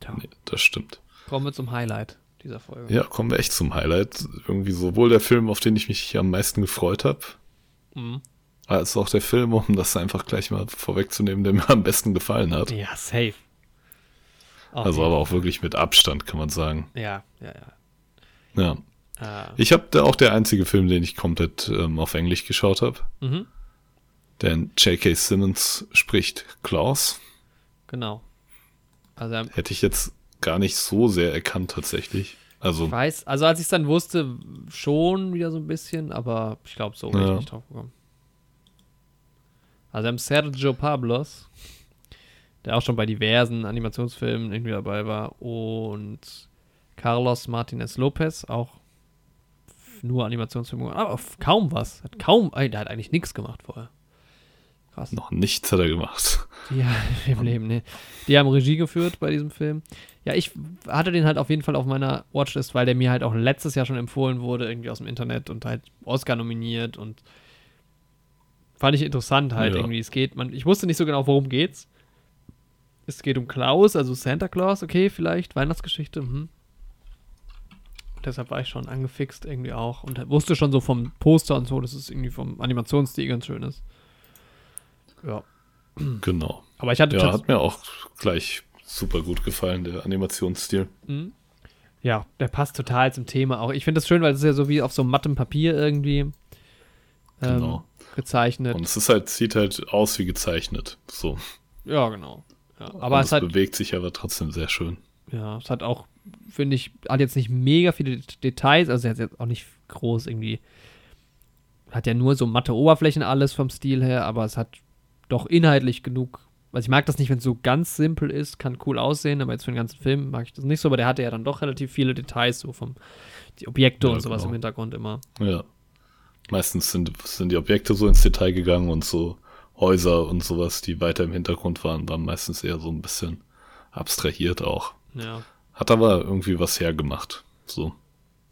Tja. Nee, das stimmt. Kommen wir zum Highlight dieser Folge. Ja, kommen wir echt zum Highlight. Irgendwie sowohl der Film, auf den ich mich am meisten gefreut habe, mhm als auch der Film, um das einfach gleich mal vorwegzunehmen, der mir am besten gefallen hat. Ja, safe. Auf also aber auch wirklich mit Abstand, kann man sagen. Ja, ja, ja. Ja. Ah. Ich habe da auch der einzige Film, den ich komplett ähm, auf Englisch geschaut habe. Mhm. Denn J.K. Simmons spricht Klaus. Genau. Also, ähm, Hätte ich jetzt gar nicht so sehr erkannt, tatsächlich. Also, ich weiß, also als ich es dann wusste, schon wieder so ein bisschen, aber ich glaube, so bin ja. ich nicht drauf gekommen. Also haben Sergio Pablos, der auch schon bei diversen Animationsfilmen irgendwie dabei war. Und Carlos Martinez Lopez, auch nur Animationsfilme, aber kaum was. Hat kaum, der hat eigentlich nichts gemacht vorher. Krass. Noch nichts hat er gemacht. <laughs> Ja, im Leben, ne. Die haben Regie geführt bei diesem Film. Ja, ich hatte den halt auf jeden Fall auf meiner Watchlist, weil der mir halt auch letztes Jahr schon empfohlen wurde, irgendwie aus dem Internet und halt Oscar nominiert und fand ich interessant halt ja. irgendwie. Es geht, man, ich wusste nicht so genau, worum geht's. Es geht um Klaus, also Santa Claus, okay, vielleicht, Weihnachtsgeschichte, hm. Deshalb war ich schon angefixt irgendwie auch und wusste schon so vom Poster und so, dass es irgendwie vom Animationsstil ganz schön ist. Ja. Genau. Aber ich hatte Ja, hat mir auch gleich super gut gefallen, der Animationsstil. Mhm. Ja, der passt total zum Thema auch. Ich finde das schön, weil es ist ja so wie auf so mattem Papier irgendwie. Ähm, genau gezeichnet. Und es ist halt, sieht halt aus wie gezeichnet. So. Ja, genau. Ja, aber es, es hat, bewegt sich aber trotzdem sehr schön. Ja, es hat auch, finde ich, hat jetzt nicht mega viele Details, also er hat jetzt auch nicht groß irgendwie, hat ja nur so matte Oberflächen alles vom Stil her, aber es hat doch inhaltlich genug. Also ich mag das nicht, wenn es so ganz simpel ist, kann cool aussehen, aber jetzt für den ganzen Film mag ich das nicht so, aber der hatte ja dann doch relativ viele Details, so vom die Objekte ja, und sowas genau. im Hintergrund immer. Ja. Meistens sind, sind die Objekte so ins Detail gegangen und so Häuser und sowas, die weiter im Hintergrund waren, waren meistens eher so ein bisschen abstrahiert auch. Ja. Hat aber irgendwie was hergemacht. So.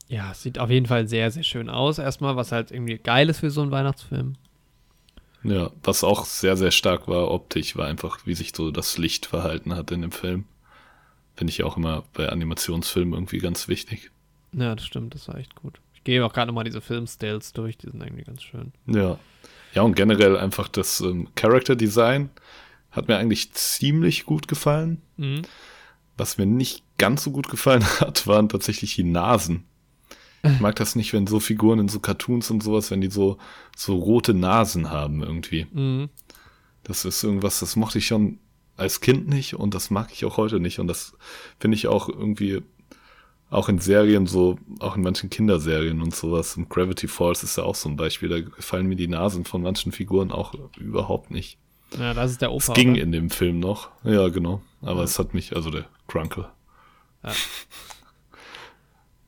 Ja, sieht auf jeden Fall sehr, sehr schön aus. Erstmal, was halt irgendwie geil ist für so einen Weihnachtsfilm. Ja, was auch sehr, sehr stark war optisch, war einfach, wie sich so das Licht verhalten hat in dem Film. Finde ich auch immer bei Animationsfilmen irgendwie ganz wichtig. Ja, das stimmt, das war echt gut. Ich gehe auch gerade nochmal diese Film-Styles durch, die sind irgendwie ganz schön. Ja. Ja, und generell einfach das ähm, Character Design hat mir eigentlich ziemlich gut gefallen. Mhm. Was mir nicht ganz so gut gefallen <laughs> hat, waren tatsächlich die Nasen. Ich mag das nicht, wenn so Figuren in so Cartoons und sowas, wenn die so, so rote Nasen haben irgendwie. Mhm. Das ist irgendwas, das mochte ich schon als Kind nicht und das mag ich auch heute nicht. Und das finde ich auch irgendwie, auch in Serien so, auch in manchen Kinderserien und sowas. Und Gravity Falls ist ja auch so ein Beispiel. Da gefallen mir die Nasen von manchen Figuren auch überhaupt nicht. Ja, das ist der Opa. Es ging oder? in dem Film noch. Ja, genau. Aber ja. es hat mich, also der Crunkle. Ja.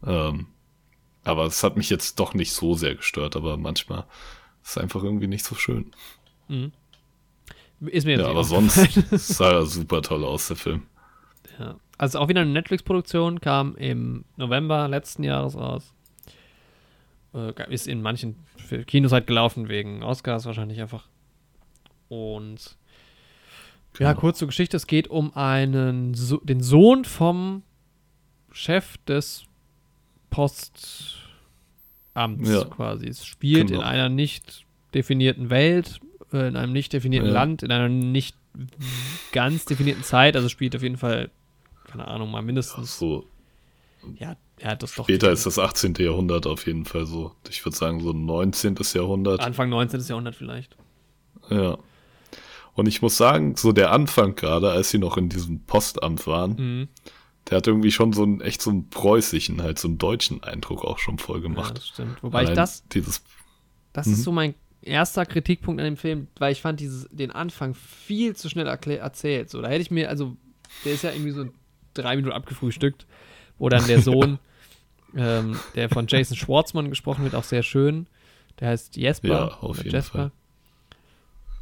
<laughs> ähm, aber es hat mich jetzt doch nicht so sehr gestört, aber manchmal ist es einfach irgendwie nicht so schön. Mhm. Ist mir jetzt Ja, aber sonst <laughs> sah er super toll aus, der Film. Ja. Also auch wieder eine Netflix-Produktion, kam im November letzten Jahres raus. Äh, ist in manchen Kinos halt gelaufen, wegen Oscars wahrscheinlich einfach. Und genau. ja, kurze Geschichte, es geht um einen so den Sohn vom Chef des Postamts ja. quasi. Es spielt genau. in einer nicht definierten Welt, äh, in einem nicht definierten ja. Land, in einer nicht ganz definierten Zeit. Also spielt auf jeden Fall, keine Ahnung, mal mindestens. so. Ja, ja, das doch. Später ist das 18. Jahrhundert auf jeden Fall so. Ich würde sagen, so 19. Jahrhundert. Anfang 19. Jahrhundert vielleicht. Ja. Und ich muss sagen, so der Anfang gerade, als sie noch in diesem Postamt waren, mhm. der hat irgendwie schon so einen echt so einen preußischen, halt so einen deutschen Eindruck auch schon voll gemacht. Ja, das stimmt. Wobei Allein ich das, dieses, das mhm. ist so mein erster Kritikpunkt an dem Film, weil ich fand dieses, den Anfang viel zu schnell erzählt. So, da hätte ich mir, also, der ist ja irgendwie so drei Minuten abgefrühstückt, wo dann der Sohn, <laughs> ähm, der von Jason Schwartzman gesprochen wird, auch sehr schön. Der heißt Jesper. Ja, auf jeden Jesper.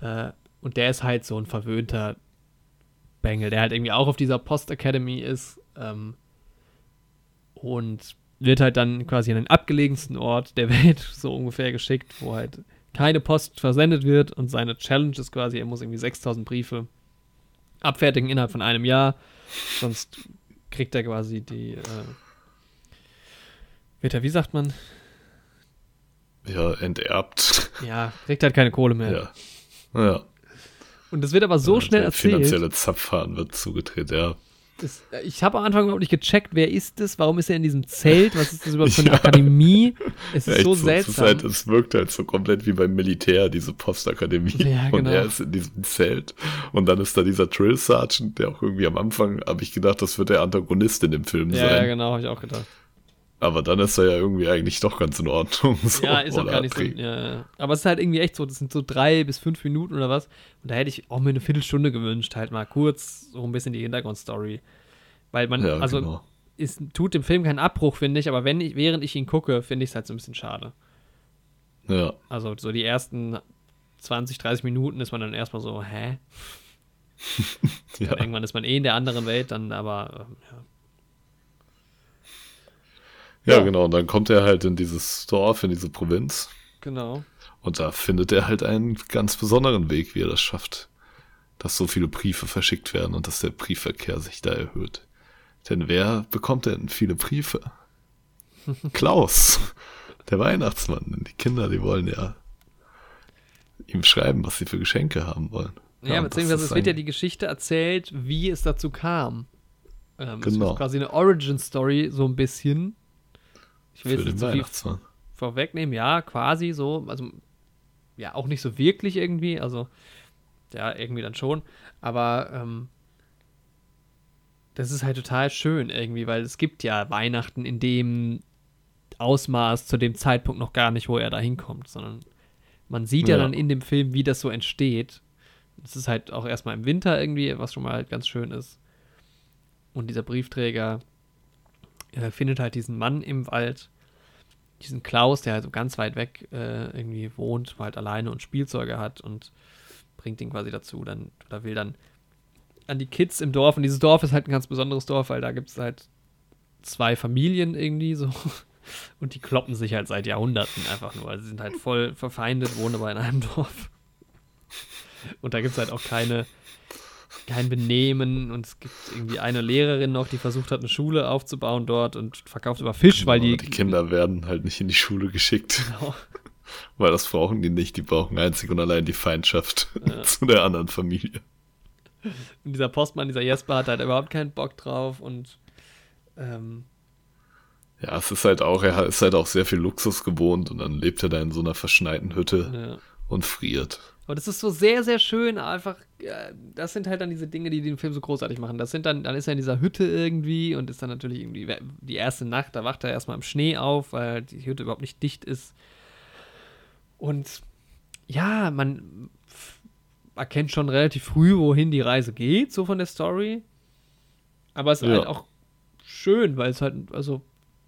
Fall. Äh, und der ist halt so ein verwöhnter Bengel, der halt irgendwie auch auf dieser Post Academy ist. Ähm, und wird halt dann quasi an den abgelegensten Ort der Welt <laughs> so ungefähr geschickt, wo halt keine Post versendet wird und seine Challenge ist quasi, er muss irgendwie 6000 Briefe abfertigen innerhalb von einem Jahr, sonst kriegt er quasi die, äh, wird er, wie sagt man? Ja, enterbt. Ja, kriegt halt keine Kohle mehr. Ja. Ja. Und das wird aber so ja, schnell erzählt. finanzielle Zapfhahn wird zugedreht, ja. Das, ich habe am Anfang überhaupt nicht gecheckt, wer ist das, warum ist er in diesem Zelt, was ist das überhaupt für eine <laughs> ja. Akademie? Es ist ja, so seltsam. Es, halt, es, wirkt halt so komplett wie beim Militär, diese Postakademie. Ja, genau. <laughs> Und er ist in diesem Zelt. Und dann ist da dieser Drill Sergeant, der auch irgendwie am Anfang, habe ich gedacht, das wird der Antagonist in dem Film sein. Ja, genau, habe ich auch gedacht. Aber dann ist er ja irgendwie eigentlich doch ganz in Ordnung. <laughs> So, ja, ist auch gar nicht so. Ja, ja. Aber es ist halt irgendwie echt so, das sind so drei bis fünf Minuten oder was. Und da hätte ich auch mir eine Viertelstunde gewünscht, halt mal kurz so ein bisschen die Hintergrundstory. Weil man, ja, also, genau. es tut dem Film keinen Abbruch, finde ich, aber wenn ich, während ich ihn gucke, finde ich es halt so ein bisschen schade. Ja. Also, so die ersten 20, 30 Minuten ist man dann erstmal so, hä? <laughs> ja. Irgendwann ist man eh in der anderen Welt, dann aber, ähm, ja. Ja, ja, genau. Und dann kommt er halt in dieses Dorf, in diese Provinz. Genau. Und da findet er halt einen ganz besonderen Weg, wie er das schafft, dass so viele Briefe verschickt werden und dass der Briefverkehr sich da erhöht. Denn wer bekommt denn viele Briefe? <laughs> Klaus, der Weihnachtsmann. Die Kinder, die wollen ja ihm schreiben, was sie für Geschenke haben wollen. Ja, ja beziehungsweise es wird ja die Geschichte erzählt, wie es dazu kam. Ähm, genau. quasi eine Origin-Story, so ein bisschen. Ich will jetzt den Weihnachtsmann. vorwegnehmen, ja, quasi so. Also, ja, auch nicht so wirklich irgendwie. Also, ja, irgendwie dann schon. Aber, ähm, das ist halt total schön irgendwie, weil es gibt ja Weihnachten in dem Ausmaß zu dem Zeitpunkt noch gar nicht, wo er da hinkommt, sondern man sieht ja. ja dann in dem Film, wie das so entsteht. Es ist halt auch erstmal im Winter irgendwie, was schon mal halt ganz schön ist. Und dieser Briefträger er findet halt diesen Mann im Wald, diesen Klaus, der halt so ganz weit weg äh, irgendwie wohnt, halt alleine und Spielzeuge hat und bringt ihn quasi dazu, dann, oder will dann an die Kids im Dorf. Und dieses Dorf ist halt ein ganz besonderes Dorf, weil da gibt es halt zwei Familien irgendwie so. <laughs> Und die kloppen sich halt seit Jahrhunderten einfach nur. Also sie sind halt voll verfeindet, wohnen aber in einem <laughs> Dorf. Und da gibt es halt auch keine, kein Benehmen und es gibt irgendwie eine Lehrerin noch, die versucht hat, eine Schule aufzubauen dort und verkauft aber Fisch, genau, weil die. Die Kinder werden halt nicht in die Schule geschickt. Genau. <laughs> Weil das brauchen die nicht, die brauchen einzig und allein die Feindschaft ja. <laughs> zu der anderen Familie. Und dieser Postmann, dieser Jesper, hat halt überhaupt keinen Bock drauf und ähm, ja, es ist halt auch, er ist halt auch sehr viel Luxus gewohnt und dann lebt er da in so einer verschneiten Hütte ja. und friert. Und es ist so sehr, sehr schön, einfach, äh, das sind halt dann diese Dinge, die den Film so großartig machen. Das sind dann, dann ist er in dieser Hütte irgendwie und ist dann natürlich irgendwie die erste Nacht, da wacht er erstmal im Schnee auf, weil die Hütte überhaupt nicht dicht ist. Und ja, man erkennt schon relativ früh, wohin die Reise geht, so von der Story. Aber es ist ja. halt auch schön, weil es halt, also,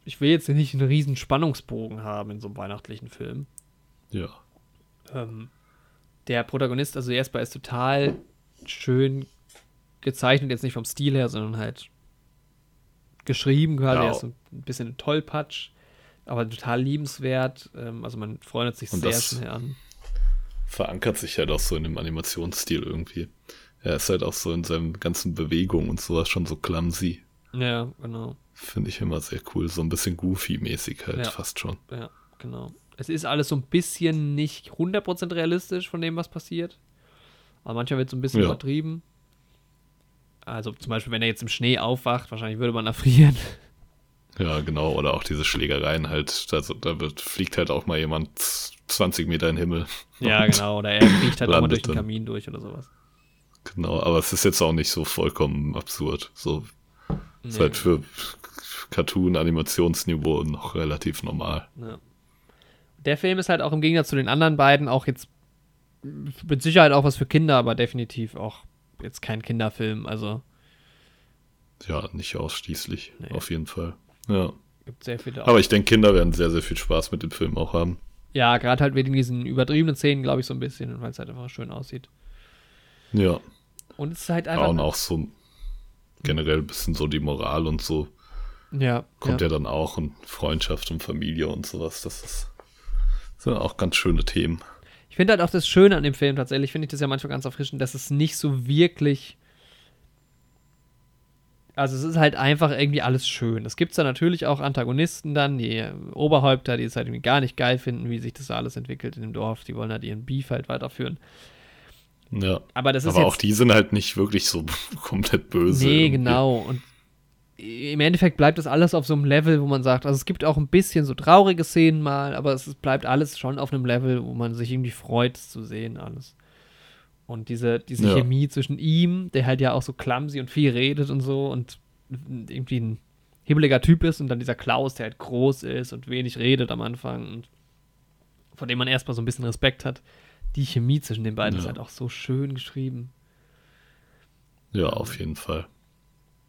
ich will jetzt nicht einen riesen Spannungsbogen haben in so einem weihnachtlichen Film. Ja. Ähm, der Protagonist, also erstmal ist total schön gezeichnet, jetzt nicht vom Stil her, sondern halt geschrieben quasi. Ja. Er ist so ein bisschen ein Tollpatsch, aber total liebenswert. Ähm, also man freundet sich Und sehr schnell an. Verankert sich halt auch so in dem Animationsstil irgendwie. Er ist halt auch so in seinen ganzen Bewegungen und sowas schon so clumsy. Ja, genau. Finde ich immer sehr cool. So ein bisschen goofy-mäßig halt, ja. fast schon. Ja, genau. Es ist alles so ein bisschen nicht 100% realistisch von dem, was passiert. Aber manchmal wird es so ein bisschen ja. übertrieben. Also zum Beispiel, wenn er jetzt im Schnee aufwacht, wahrscheinlich würde man erfrieren. <laughs> Ja, genau. Oder auch diese Schlägereien halt. Also, da wird, fliegt halt auch mal jemand 20 Meter in den Himmel. Ja, <laughs> genau. Oder er fliegt halt auch mal durch den Kamin durch oder sowas. Genau, aber es ist jetzt auch nicht so vollkommen absurd. So, nee. ist halt für Cartoon-Animationsniveau noch relativ normal. Ja. Der Film ist halt auch im Gegensatz zu den anderen beiden auch jetzt mit Sicherheit auch was für Kinder, aber definitiv auch jetzt kein Kinderfilm. Also. Ja, nicht ausschließlich, nee. auf jeden Fall. Ja. Gibt sehr viele. Aber ich denke, Kinder werden sehr, sehr viel Spaß mit dem Film auch haben. Ja, gerade halt wegen diesen übertriebenen Szenen, glaube ich, so ein bisschen, weil es halt einfach schön aussieht. Ja. Und es ist halt einfach. und auch so generell ein bisschen so die Moral und so. Ja. Kommt ja, ja dann auch und Freundschaft und Familie und sowas. Das ist, sind auch ganz schöne Themen. Ich finde halt auch das Schöne an dem Film tatsächlich, finde ich das ja manchmal ganz erfrischend, dass es nicht so wirklich. Also es ist halt einfach irgendwie alles schön. Es gibt da natürlich auch Antagonisten dann, die Oberhäupter, die es halt irgendwie gar nicht geil finden, wie sich das alles entwickelt in dem Dorf. Die wollen halt ihren Beef halt weiterführen. Ja. Aber das ist Aber auch die sind halt nicht wirklich so <laughs> komplett böse. Nee, irgendwie. genau. Und im Endeffekt bleibt das alles auf so einem Level, wo man sagt, also es gibt auch ein bisschen so traurige Szenen mal, aber es bleibt alles schon auf einem Level, wo man sich irgendwie freut, zu sehen, alles. Und diese, diese ja. Chemie zwischen ihm, der halt ja auch so clumsy und viel redet und so und irgendwie ein hibbeliger Typ ist und dann dieser Klaus, der halt groß ist und wenig redet am Anfang und vor dem man erstmal so ein bisschen Respekt hat die Chemie zwischen den beiden ja. ist halt auch so schön geschrieben. Ja, auf jeden Fall.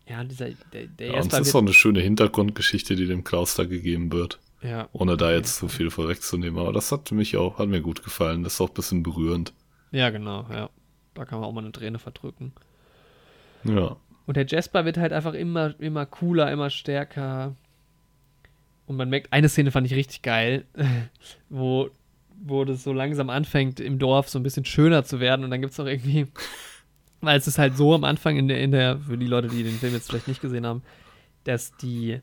Ja, dieser, der, der ja, und es ist auch eine schöne Hintergrundgeschichte, die dem Klaus da gegeben wird. Ja. Ohne da jetzt zu so viel vorwegzunehmen. Aber das hat mich auch, hat mir gut gefallen. Das ist auch ein bisschen berührend. Ja, genau, ja. Da kann man auch mal eine Träne verdrücken. Ja. Und der Jasper wird halt einfach immer, immer cooler, immer stärker. Und man merkt, eine Szene fand ich richtig geil, <laughs> wo wo das so langsam anfängt, im Dorf so ein bisschen schöner zu werden. Und dann gibt es auch irgendwie, weil es ist halt so am Anfang in der, in der, für die Leute, die den Film jetzt vielleicht nicht gesehen haben, dass die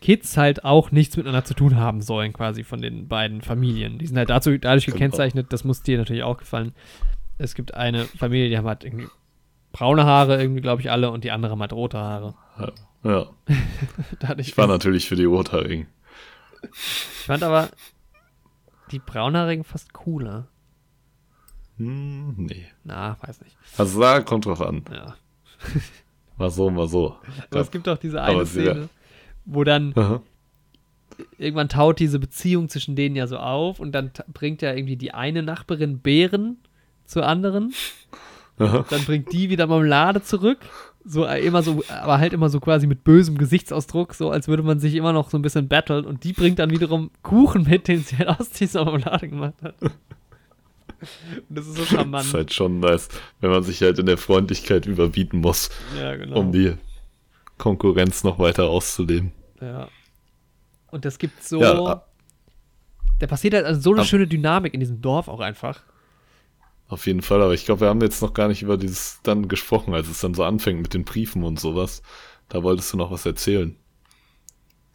Kids halt auch nichts miteinander zu tun haben sollen, quasi von den beiden Familien. Die sind halt dazu, dadurch gekennzeichnet, das muss dir natürlich auch gefallen. Es gibt eine Familie, die haben halt irgendwie braune Haare, irgendwie, glaube ich, alle, und die andere hat rote Haare. Ja. ich, <laughs> ich war natürlich für die Rothaarigen. Ich fand aber, die braunhaarigen fast cooler. Hm, nee. Na, weiß nicht. Also da kommt drauf an. Ja. <laughs> mal so, mal so. Aber es gibt auch diese eine Szene, wo dann Aha. irgendwann taut diese Beziehung zwischen denen ja so auf und dann bringt ja irgendwie die eine Nachbarin Beeren zur anderen. Aha. Dann bringt die wieder Marmelade zurück so äh, immer so, aber halt immer so quasi mit bösem Gesichtsausdruck, so als würde man sich immer noch so ein bisschen battlen und die bringt dann wiederum Kuchen mit, den sie halt aus dieser Marmelade gemacht hat. Und das ist so charmant. Das ist halt schon nice, wenn man sich halt in der Freundlichkeit überbieten muss, ja, genau. um die Konkurrenz noch weiter auszuleben. Ja. Und das gibt so. Ja, da passiert halt also so eine schöne Dynamik in diesem Dorf auch einfach. Auf jeden Fall, aber ich glaube, wir haben jetzt noch gar nicht über dieses dann gesprochen, als es dann so anfängt mit den Briefen und sowas. Da wolltest du noch was erzählen.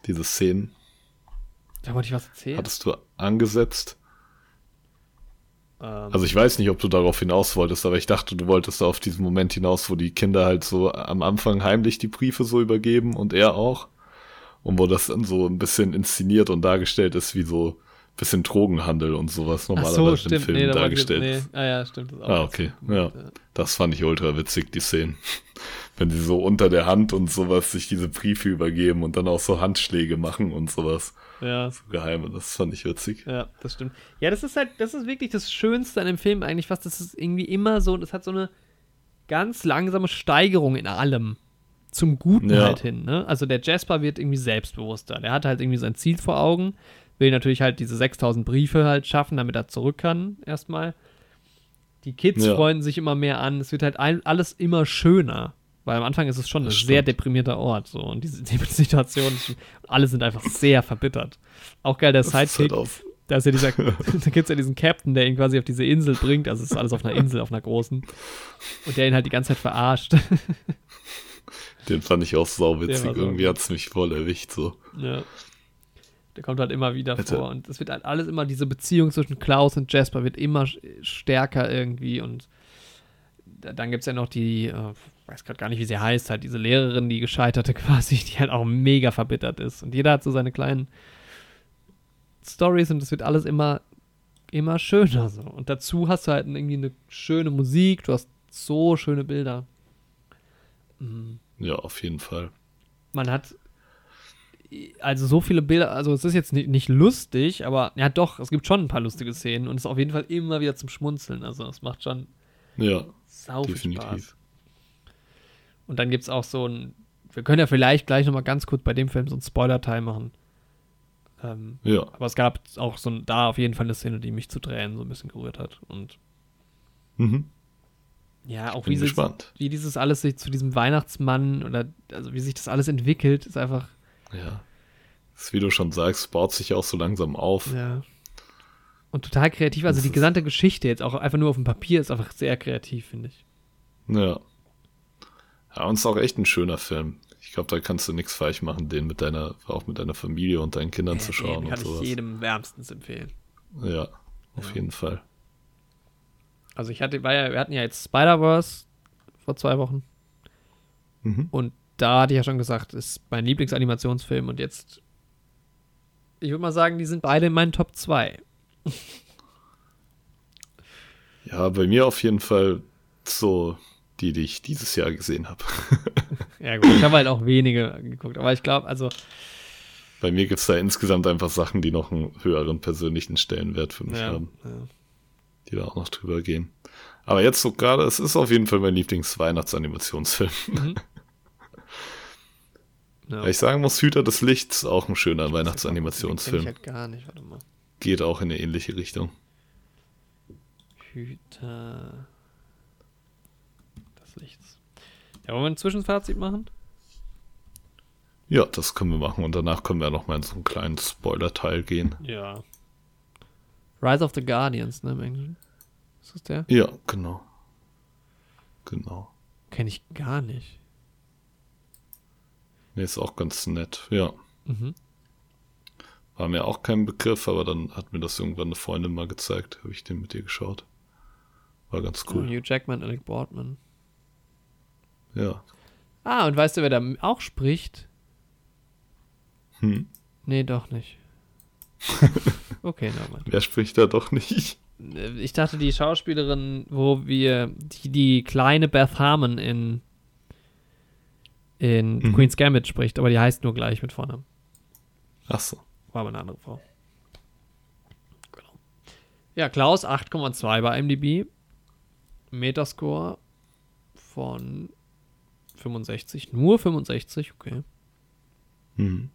Diese Szenen. Da wollte ich was erzählen. Hattest du angesetzt? Ähm. Also ich weiß nicht, ob du darauf hinaus wolltest, aber ich dachte, du wolltest auf diesen Moment hinaus, wo die Kinder halt so am Anfang heimlich die Briefe so übergeben und er auch. Und wo das dann so ein bisschen inszeniert und dargestellt ist, wie so bisschen Drogenhandel und sowas normalerweise so, stimmt. im Film nee, dargestellt ist. Nee. Ah ja, stimmt. Das auch Ah, okay. gut. Ja. Das fand ich ultra witzig, die Szenen. <laughs> Wenn sie so unter der Hand und sowas sich diese Briefe übergeben und dann auch so Handschläge machen und sowas. Ja, So geheime, das fand ich witzig. ja, das stimmt. Ja, das ist halt, das ist wirklich das Schönste an dem Film eigentlich fast. Das ist irgendwie immer so, das hat so eine ganz langsame Steigerung in allem. Zum Guten Ja. halt hin, ne? Also der Jasper wird irgendwie selbstbewusster. Der hat halt irgendwie sein Ziel vor Augen, will natürlich halt diese 6000 Briefe halt schaffen, damit er zurück kann, erstmal. Die Kids Ja. freuen sich immer mehr an. Es wird halt alles immer schöner. Weil am Anfang ist es schon ein Das sehr stimmt. deprimierter Ort. So. Und diese, <laughs> die Situation, alle sind einfach sehr verbittert. Auch geil, der halt Sidekick, da ist ja dieser, <laughs> da gibt es ja diesen Captain, der ihn quasi auf diese Insel bringt. Also es ist alles auf einer Insel, auf einer großen. Und der ihn halt die ganze Zeit verarscht. <laughs> den fand ich auch sauwitzig. sau Irgendwie hat's mich voll erwischt, so. ja. Der kommt halt immer wieder Hätte- vor. Und es wird halt alles immer, diese Beziehung zwischen Klaus und Jasper wird immer stärker irgendwie. Und dann gibt es ja noch die, äh, weiß gerade gar nicht, wie sie heißt, halt diese Lehrerin, die gescheiterte <laughs> quasi, die halt auch mega verbittert ist. Und jeder hat so seine kleinen Stories und es wird alles immer, immer schöner so. Und dazu hast du halt irgendwie eine schöne Musik, du hast so schöne Bilder. Mhm. Ja, auf jeden Fall. man hat also so viele Bilder, also es ist jetzt nicht, nicht lustig, aber ja doch, es gibt schon ein paar lustige Szenen und es ist auf jeden Fall immer wieder zum Schmunzeln. Also es macht schon Ja, sau viel definitiv. Spaß. Und dann gibt es auch so ein, wir können ja vielleicht gleich nochmal ganz kurz bei dem Film so einen Spoiler-Teil machen. Ähm, Ja, aber es gab auch so ein, da auf jeden Fall eine Szene, die mich zu Tränen so ein bisschen gerührt hat. Und mhm. ja, auch wie, gespannt. wie dieses alles sich zu diesem Weihnachtsmann oder also wie sich das alles entwickelt, ist einfach Ja. Das, wie du schon sagst, baut sich auch so langsam auf. Ja. Und total kreativ. Also Das die gesamte Geschichte jetzt auch einfach nur auf dem Papier ist einfach sehr kreativ, finde ich. Ja. Ja, und es ist auch echt ein schöner Film. Ich glaube, da kannst du nichts falsch machen, den mit deiner, auch mit deiner Familie und deinen Kindern zu schauen Den und kann ich sowas. jedem wärmstens empfehlen. Ja, auf jeden Fall. Also ich hatte, war ja, wir hatten ja jetzt Spider-Verse vor zwei Wochen Mhm. und da hatte ich ja schon gesagt, ist mein Lieblingsanimationsfilm und jetzt, ich würde mal sagen, die sind beide in meinen Top 2. <laughs> Ja, bei mir auf jeden Fall so die, die ich dieses Jahr gesehen habe. <laughs> Ja gut, ich habe halt auch wenige geguckt, aber ich glaube, also bei mir gibt es da insgesamt einfach Sachen, die noch einen höheren persönlichen Stellenwert für mich ja, haben, ja. die da auch noch drüber gehen. Aber jetzt so gerade, es ist auf jeden Fall mein Lieblings-Weihnachtsanimationsfilm. <laughs> ja. Weil ich sagen muss, Hüter des Lichts, auch ein schöner Weihnachtsanimationsfilm. Ich halt gar nicht, warte mal. Geht auch in eine ähnliche Richtung. Hüter des Lichts. Ja, wollen wir ein Zwischenfazit machen? Ja, das können wir machen und danach können wir noch mal in so einen kleinen Spoiler-Teil gehen. Ja. Rise of the Guardians, ne, im Englischen? Ist das der? Ja, genau. Genau. Kenne ich gar nicht. Nee, ist auch ganz nett. Ja. Mhm. War mir auch kein Begriff, aber dann hat mir das irgendwann eine Freundin mal gezeigt. Habe ich den mit ihr geschaut. War ganz Cool. Hugh Jackman, Alec Boardman. Ja. Ah, und weißt du, wer da auch spricht? Hm. Nee, doch nicht. <laughs> okay, nein, Wer spricht da doch nicht? Ich dachte, die Schauspielerin, wo wir die, die kleine Beth Harmon in, in Mhm. Queen's Gambit spricht, aber die heißt nur gleich mit Vornamen. Ach so. War aber eine andere Frau. Genau. Ja, Klaus 8,2 bei IMDb. Metascore von 65. Nur 65, okay. Hm.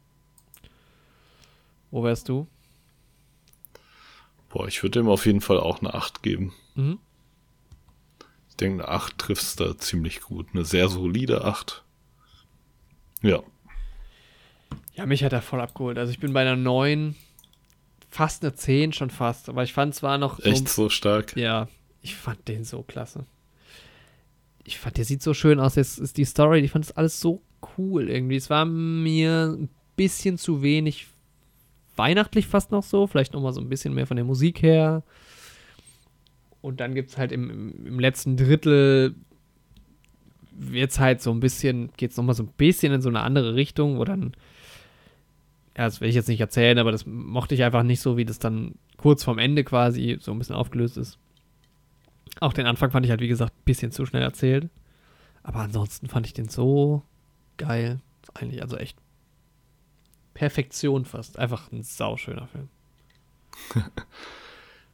Wo wärst du? Boah, ich würde dem auf jeden Fall auch eine 8 geben. Mhm. Ich denke, eine 8 triffst da ziemlich gut. Eine sehr solide 8. Ja. Ja, mich hat er voll abgeholt. Also ich bin bei einer 9, fast eine 10 schon fast. Aber ich fand zwar noch Echt so. so stark. Ja, ich fand den so klasse. Ich fand, der sieht so schön aus. Jetzt ist die Story, ich fand das alles so cool irgendwie. Es war mir ein bisschen zu wenig weihnachtlich fast noch so. Vielleicht noch mal so ein bisschen mehr von der Musik her. Und dann gibt es halt im, im, im letzten Drittel wird's halt so ein bisschen, geht es nochmal so ein bisschen in so eine andere Richtung, wo dann ja, das will ich jetzt nicht erzählen, aber das mochte ich einfach nicht so, wie das dann kurz vorm Ende quasi so ein bisschen aufgelöst ist. Auch den Anfang fand ich halt, wie gesagt, ein bisschen zu schnell erzählt. Aber ansonsten fand ich den so geil. Eigentlich, also echt Perfektion fast. Einfach ein sauschöner Film. <laughs>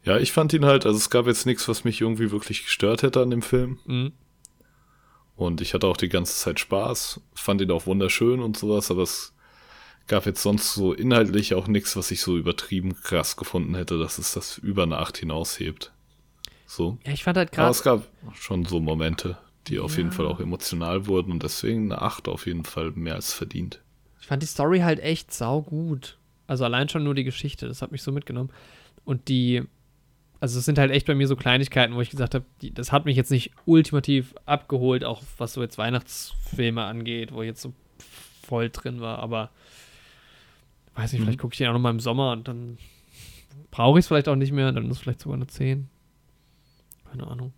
ja, ich fand ihn halt, also es gab jetzt nichts, was mich irgendwie wirklich gestört hätte an dem Film. Mhm. Und ich hatte auch die ganze Zeit Spaß, fand ihn auch wunderschön und sowas, aber es gab jetzt sonst so inhaltlich auch nichts, was ich so übertrieben krass gefunden hätte, dass es das über eine 8 hinaushebt. So. Ja, ich fand halt gerade. Aber es gab schon so Momente, die ja. auf jeden Fall auch emotional wurden und deswegen eine 8 auf jeden Fall mehr als verdient. Ich fand die Story halt echt sau gut. Also allein schon nur die Geschichte, das hat mich so mitgenommen. Und die, also es sind halt echt bei mir so Kleinigkeiten, wo ich gesagt habe, das hat mich jetzt nicht ultimativ abgeholt, auch was so jetzt Weihnachtsfilme angeht, wo ich jetzt so voll drin war, aber weiß nicht, mhm. vielleicht gucke ich den auch nochmal im Sommer und dann brauche ich es vielleicht auch nicht mehr, dann ist es vielleicht sogar eine 10. Keine Ahnung.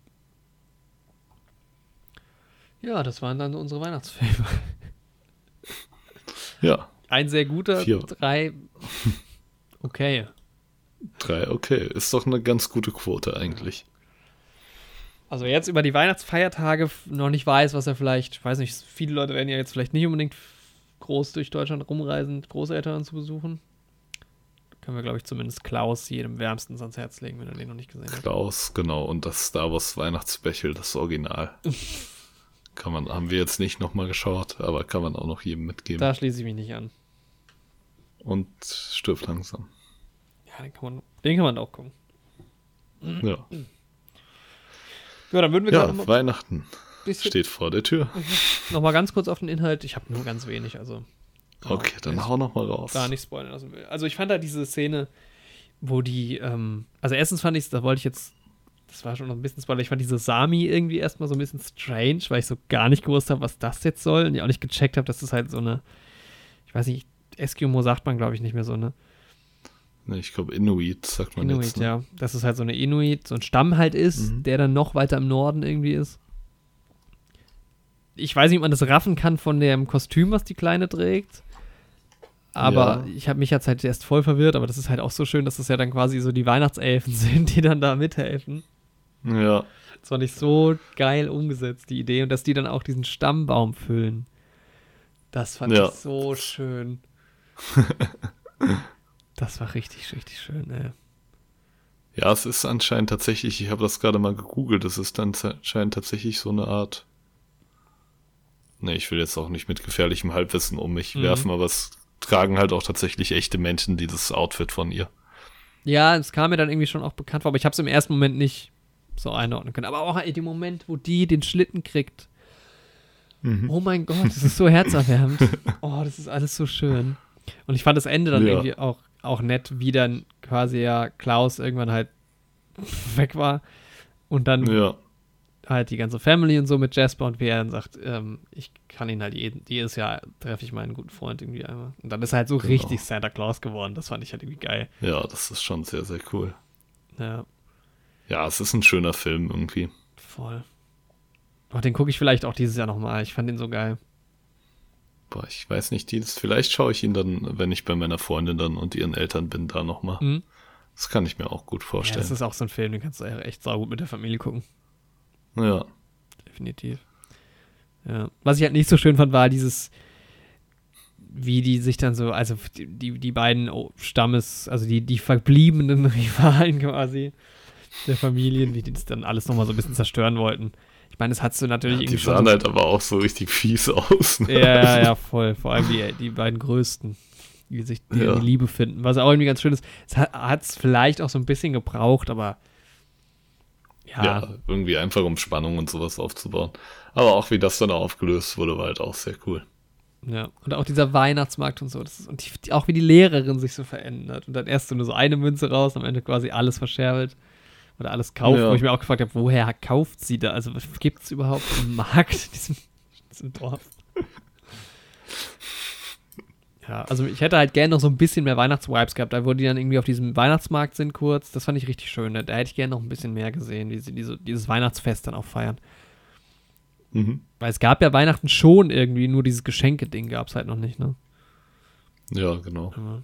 Ja, das waren dann unsere Weihnachtsfilme. <laughs> Ja. Ein sehr guter, Vier. drei <laughs> okay. Drei okay. Ist doch eine ganz gute Quote eigentlich. Also jetzt über die Weihnachtsfeiertage noch nicht weiß, was er vielleicht, weiß nicht, viele Leute werden ja jetzt vielleicht nicht unbedingt groß durch Deutschland rumreisen, Großeltern zu besuchen. Können wir, glaube ich, zumindest Klaus jedem wärmstens ans Herz legen, wenn er den noch nicht gesehen hat. Klaus, genau. Und das Star Wars Weihnachtsspecial, das Original. <laughs> kann man, haben wir jetzt nicht nochmal geschaut, aber kann man auch noch jedem mitgeben. Da schließe ich mich nicht an. Und stirbt langsam. Ja, den kann man, den kann man auch gucken. Ja. Ja, dann würden wir ja, Weihnachten steht vor der Tür. Nochmal ganz kurz auf den Inhalt. Ich habe nur ganz wenig, also. Okay, dann ja, hau noch mal raus. Da nicht spoilern lassen will. Also ich fand da diese Szene, wo die, ähm, also erstens fand ich, da wollte ich jetzt das war schon noch ein bisschen Spoiler. Ich fand diese Sami irgendwie erstmal so ein bisschen strange, weil ich so gar nicht gewusst habe, was das jetzt soll. Und ich auch nicht gecheckt habe, dass das halt so eine, ich weiß nicht, Eskimo sagt man, glaube ich, nicht mehr so, ne? Ne, ich glaube Inuit sagt man Inuit, jetzt. Ne? ja. Dass es halt so eine Inuit, so ein Stamm halt ist, mhm. der dann noch weiter im Norden irgendwie ist. Ich weiß nicht, ob man das raffen kann von dem Kostüm, was die Kleine trägt. Aber ja. ich habe mich jetzt halt erst voll verwirrt, aber das ist halt auch so schön, dass das ja dann quasi so die Weihnachtselfen <laughs> sind, die dann da mithelfen. Ja. Das fand ich so geil umgesetzt, die Idee. Und dass die dann auch diesen Stammbaum füllen. Das fand ja. ich so schön. <laughs> das war richtig, richtig schön, ey. Ja, es ist anscheinend tatsächlich, ich habe das gerade mal gegoogelt, es ist dann anscheinend tatsächlich so eine Art. Ne, ich will jetzt auch nicht mit gefährlichem Halbwissen um mich mhm. werfen, aber es tragen halt auch tatsächlich echte Menschen dieses Outfit von ihr. Ja, es kam mir dann irgendwie schon auch bekannt vor, aber ich habe es im ersten Moment nicht so einordnen können. Aber auch in dem Moment, wo die den Schlitten kriegt. Mhm. Oh mein Gott, das ist so herzerwärmend. <laughs> oh, das ist alles so schön. Und ich fand das Ende dann ja. irgendwie auch, auch nett, wie dann quasi ja Klaus irgendwann halt <laughs> weg war. Und dann ja. Halt die ganze Family und so mit Jasper und wie er dann sagt, ähm, ich kann ihn halt jeden, jedes Jahr treffe ich meinen guten Freund irgendwie einmal. Und dann ist er halt so genau. richtig Santa Claus geworden. Das fand ich halt irgendwie geil. Ja, das ist schon sehr, sehr cool. Ja. Ja, es ist ein schöner Film irgendwie. Voll. Oh, den gucke ich vielleicht auch dieses Jahr nochmal. Ich fand den so geil. Boah, ich weiß nicht, Dienst. Vielleicht schaue ich ihn dann, wenn ich bei meiner Freundin dann und ihren Eltern bin, da nochmal. Mhm. Das kann ich mir auch gut vorstellen. Ja, das ist auch so ein Film, den kannst du echt saugut mit der Familie gucken. Ja. Definitiv. Ja. Was ich halt nicht so schön fand, war dieses, wie die sich dann so, also die, die beiden Stammes, also die, die verbliebenen <laughs> Rivalen quasi, der Familien, wie die das dann alles nochmal so ein bisschen zerstören wollten. Ich meine, das hast du natürlich ja, irgendwie die sahen halt aber auch so richtig fies aus. Ne? Ja, ja, ja, voll. Vor allem die, die beiden größten, die sich die, ja. die Liebe finden. Was auch irgendwie ganz schön ist. Es hat es vielleicht auch so ein bisschen gebraucht, aber ja. ja. irgendwie einfach um Spannung und sowas aufzubauen. Aber auch wie das dann aufgelöst wurde, war halt auch sehr cool. Ja, und auch dieser Weihnachtsmarkt und so. Das ist, und die, auch wie die Lehrerin sich so verändert. Und dann erst so nur so eine Münze raus, am Ende quasi alles verscherbelt oder alles kauft, ja. wo ich mir auch gefragt habe, woher kauft sie da? Also gibt es überhaupt einen Markt in diesem, diesem Dorf? Ja, also ich hätte halt gerne noch so ein bisschen mehr Weihnachtsvibes gehabt, da wo die dann irgendwie auf diesem Weihnachtsmarkt sind kurz. Das fand ich richtig schön. Da, hätte ich gerne noch ein bisschen mehr gesehen, wie sie diese, dieses Weihnachtsfest dann auch feiern. Mhm. Weil es gab ja Weihnachten schon irgendwie, nur dieses Geschenke-Ding gab es halt noch nicht, ne? Ja, genau. Ja.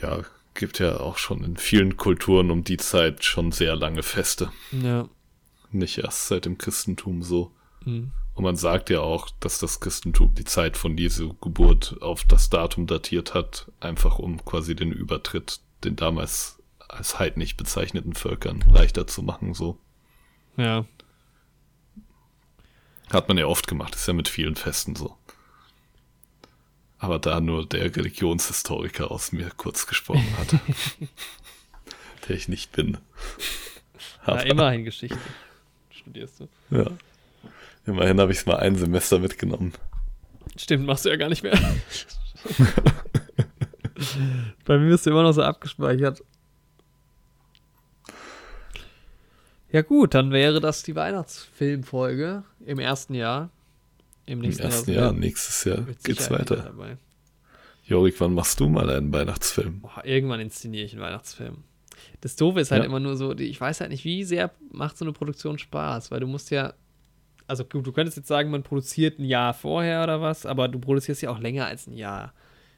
Ja, gibt ja auch schon in vielen Kulturen um die Zeit schon sehr lange Feste. ja. Nicht erst seit dem Christentum so. Mhm. Und man sagt ja auch, dass das Christentum die Zeit von Jesu Geburt auf das Datum datiert hat, einfach um quasi den Übertritt den damals als heidnig bezeichneten Völkern leichter zu machen. So Ja. hat man ja oft gemacht, ist ja mit vielen Festen so. Aber da nur der Religionshistoriker aus mir kurz gesprochen hat, <laughs> der ich nicht bin. Aber- immerhin Geschichte. Studierst du. Ja. Immerhin habe ich es mal ein Semester mitgenommen. Stimmt, machst du ja gar nicht mehr. <laughs> Bei mir bist du immer noch so abgespeichert. Ja gut, dann wäre das die Weihnachtsfilmfolge im ersten Jahr. Im Im nächsten ersten Jahr. Jahr, nächstes Jahr geht's weiter. Jorik, wann machst du mal einen Weihnachtsfilm? Boah, irgendwann inszeniere ich einen Weihnachtsfilm. Das Doofe ist halt Ja. immer nur so, ich weiß halt nicht, wie sehr macht so eine Produktion Spaß, weil du musst ja, also gut, du könntest jetzt sagen, man produziert ein Jahr vorher oder was, aber du produzierst ja auch länger als ein Jahr,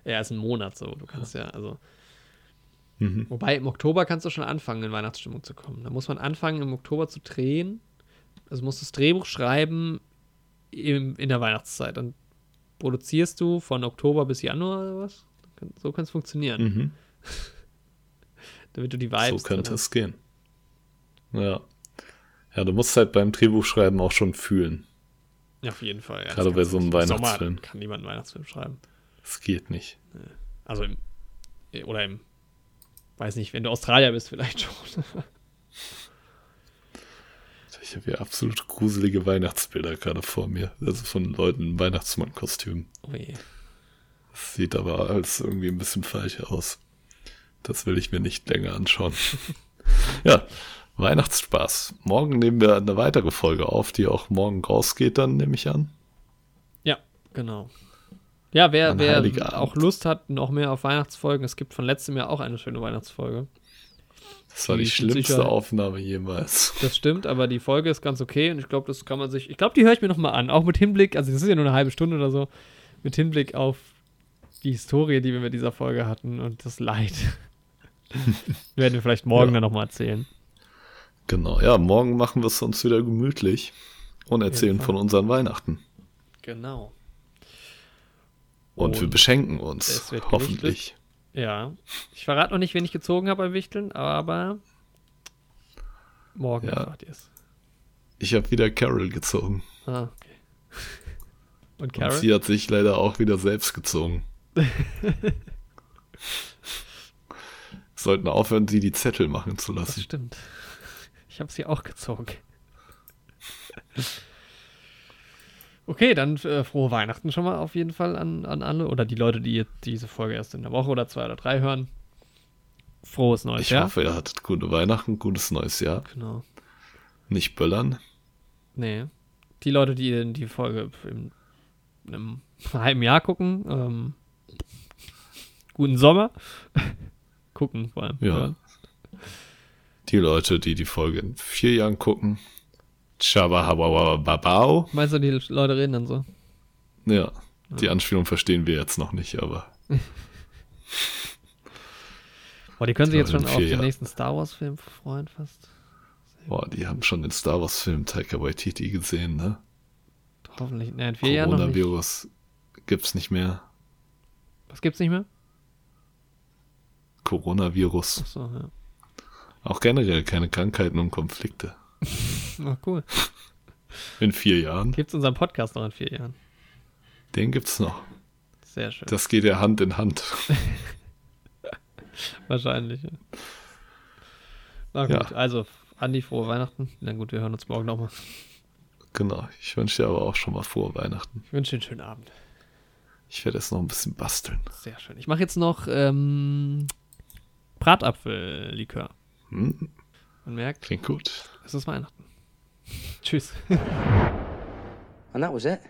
äh, als einen Monat so. Du kannst ja, also, Mhm. wobei im Oktober kannst du schon anfangen, in Weihnachtsstimmung zu kommen. Da muss man anfangen, im Oktober zu drehen. Also musst du das Drehbuch schreiben im, in der Weihnachtszeit. Dann produzierst du von Oktober bis Januar oder was? So kann es funktionieren, Mhm. <laughs> damit du die So Vibes könnte drin es gehen. Ja. Ja, du musst halt beim Drehbuchschreiben auch schon fühlen. Ja, auf jeden Fall. Ja. Gerade Das bei so einem Weihnachtsfilm. Sommer kann niemand einen Weihnachtsfilm schreiben. Es geht nicht. Also im, oder im, weiß nicht, wenn du Australier bist, vielleicht schon. <laughs> Ich habe hier absolut gruselige Weihnachtsbilder gerade vor mir. Also von Leuten in Weihnachtsmannkostümen. oh je. Das sieht aber alles irgendwie ein bisschen falsch aus. Das will ich mir nicht länger anschauen. <laughs> ja, Weihnachtsspaß. Morgen nehmen wir eine weitere Folge auf, die auch morgen rausgeht, dann nehme ich an. Ja, genau. Ja, wer, wer auch Lust hat, noch mehr auf Weihnachtsfolgen, es gibt von letztem Jahr auch eine schöne Weihnachtsfolge. Das war Die die schlimmste sicher- Aufnahme jemals. Das stimmt, aber die Folge ist ganz okay und ich glaube, das kann man sich, ich glaube, die höre ich mir nochmal an, auch mit Hinblick, also das ist ja nur eine halbe Stunde oder so, mit Hinblick auf die Historie, die wir mit dieser Folge hatten und das Leid. <laughs> Werden wir vielleicht morgen Ja. dann nochmal erzählen. Genau, ja, morgen machen wir es uns wieder gemütlich und erzählen Fall. von unseren Weihnachten. Genau. Und, wir Und beschenken uns, hoffentlich. Ja. Ich verrate noch nicht, wen ich gezogen habe beim Wichteln, aber morgen Ja. erfahrt ihr es. Ich habe wieder Carol gezogen. Ah, okay. <laughs> Und Und Carol? sie hat sich leider auch wieder selbst gezogen. <laughs> Sollten aufhören, sie die Zettel machen zu Das lassen. stimmt. Ich habe sie auch gezogen. Okay, dann äh, frohe Weihnachten schon mal auf jeden Fall an, an alle oder die Leute, die jetzt diese Folge erst in der Woche oder zwei oder drei hören. Frohes neues Ich Jahr. hoffe, ihr hattet gute Weihnachten, gutes neues Jahr. Genau. Nicht böllern. Nee. Die Leute, die die Folge im, in einem halben Jahr gucken, ähm, guten Sommer. <laughs> gucken vor allem. Ja. hören. Die Leute, die die Folge in vier Jahren gucken. Chababababau. Meinst du, die Leute reden dann so? Ja, die Anspielung verstehen wir jetzt noch nicht, aber Boah, die können sich Ich jetzt schon auf den nächsten Star Wars-Film freuen fast. boah, die haben schon den Star Wars-Film Taika Waititi gesehen, ne? Hoffentlich. Ne, in vier Jahren noch nicht. Coronavirus gibt's nicht mehr. Was gibt's nicht mehr? Coronavirus. Achso, ja. Auch generell keine Krankheiten und Konflikte. <laughs> Oh, cool. In vier Jahren. Gibt's unseren Podcast noch in vier Jahren? Den gibt's noch. Sehr schön. Das geht ja Hand in Hand. <laughs> Wahrscheinlich. Ja. Na Ja. gut, also Andi, frohe Weihnachten. Na gut, wir hören uns morgen nochmal. Genau. Ich wünsche dir aber auch schon mal frohe Weihnachten. Ich wünsche dir einen schönen Abend. Ich werde jetzt noch ein bisschen basteln. Sehr schön. Ich mache jetzt noch ähm, Bratapfellikör. Hm, Man merkt, klingt gut. es ist Weihnachten. Tschüss. And that was it.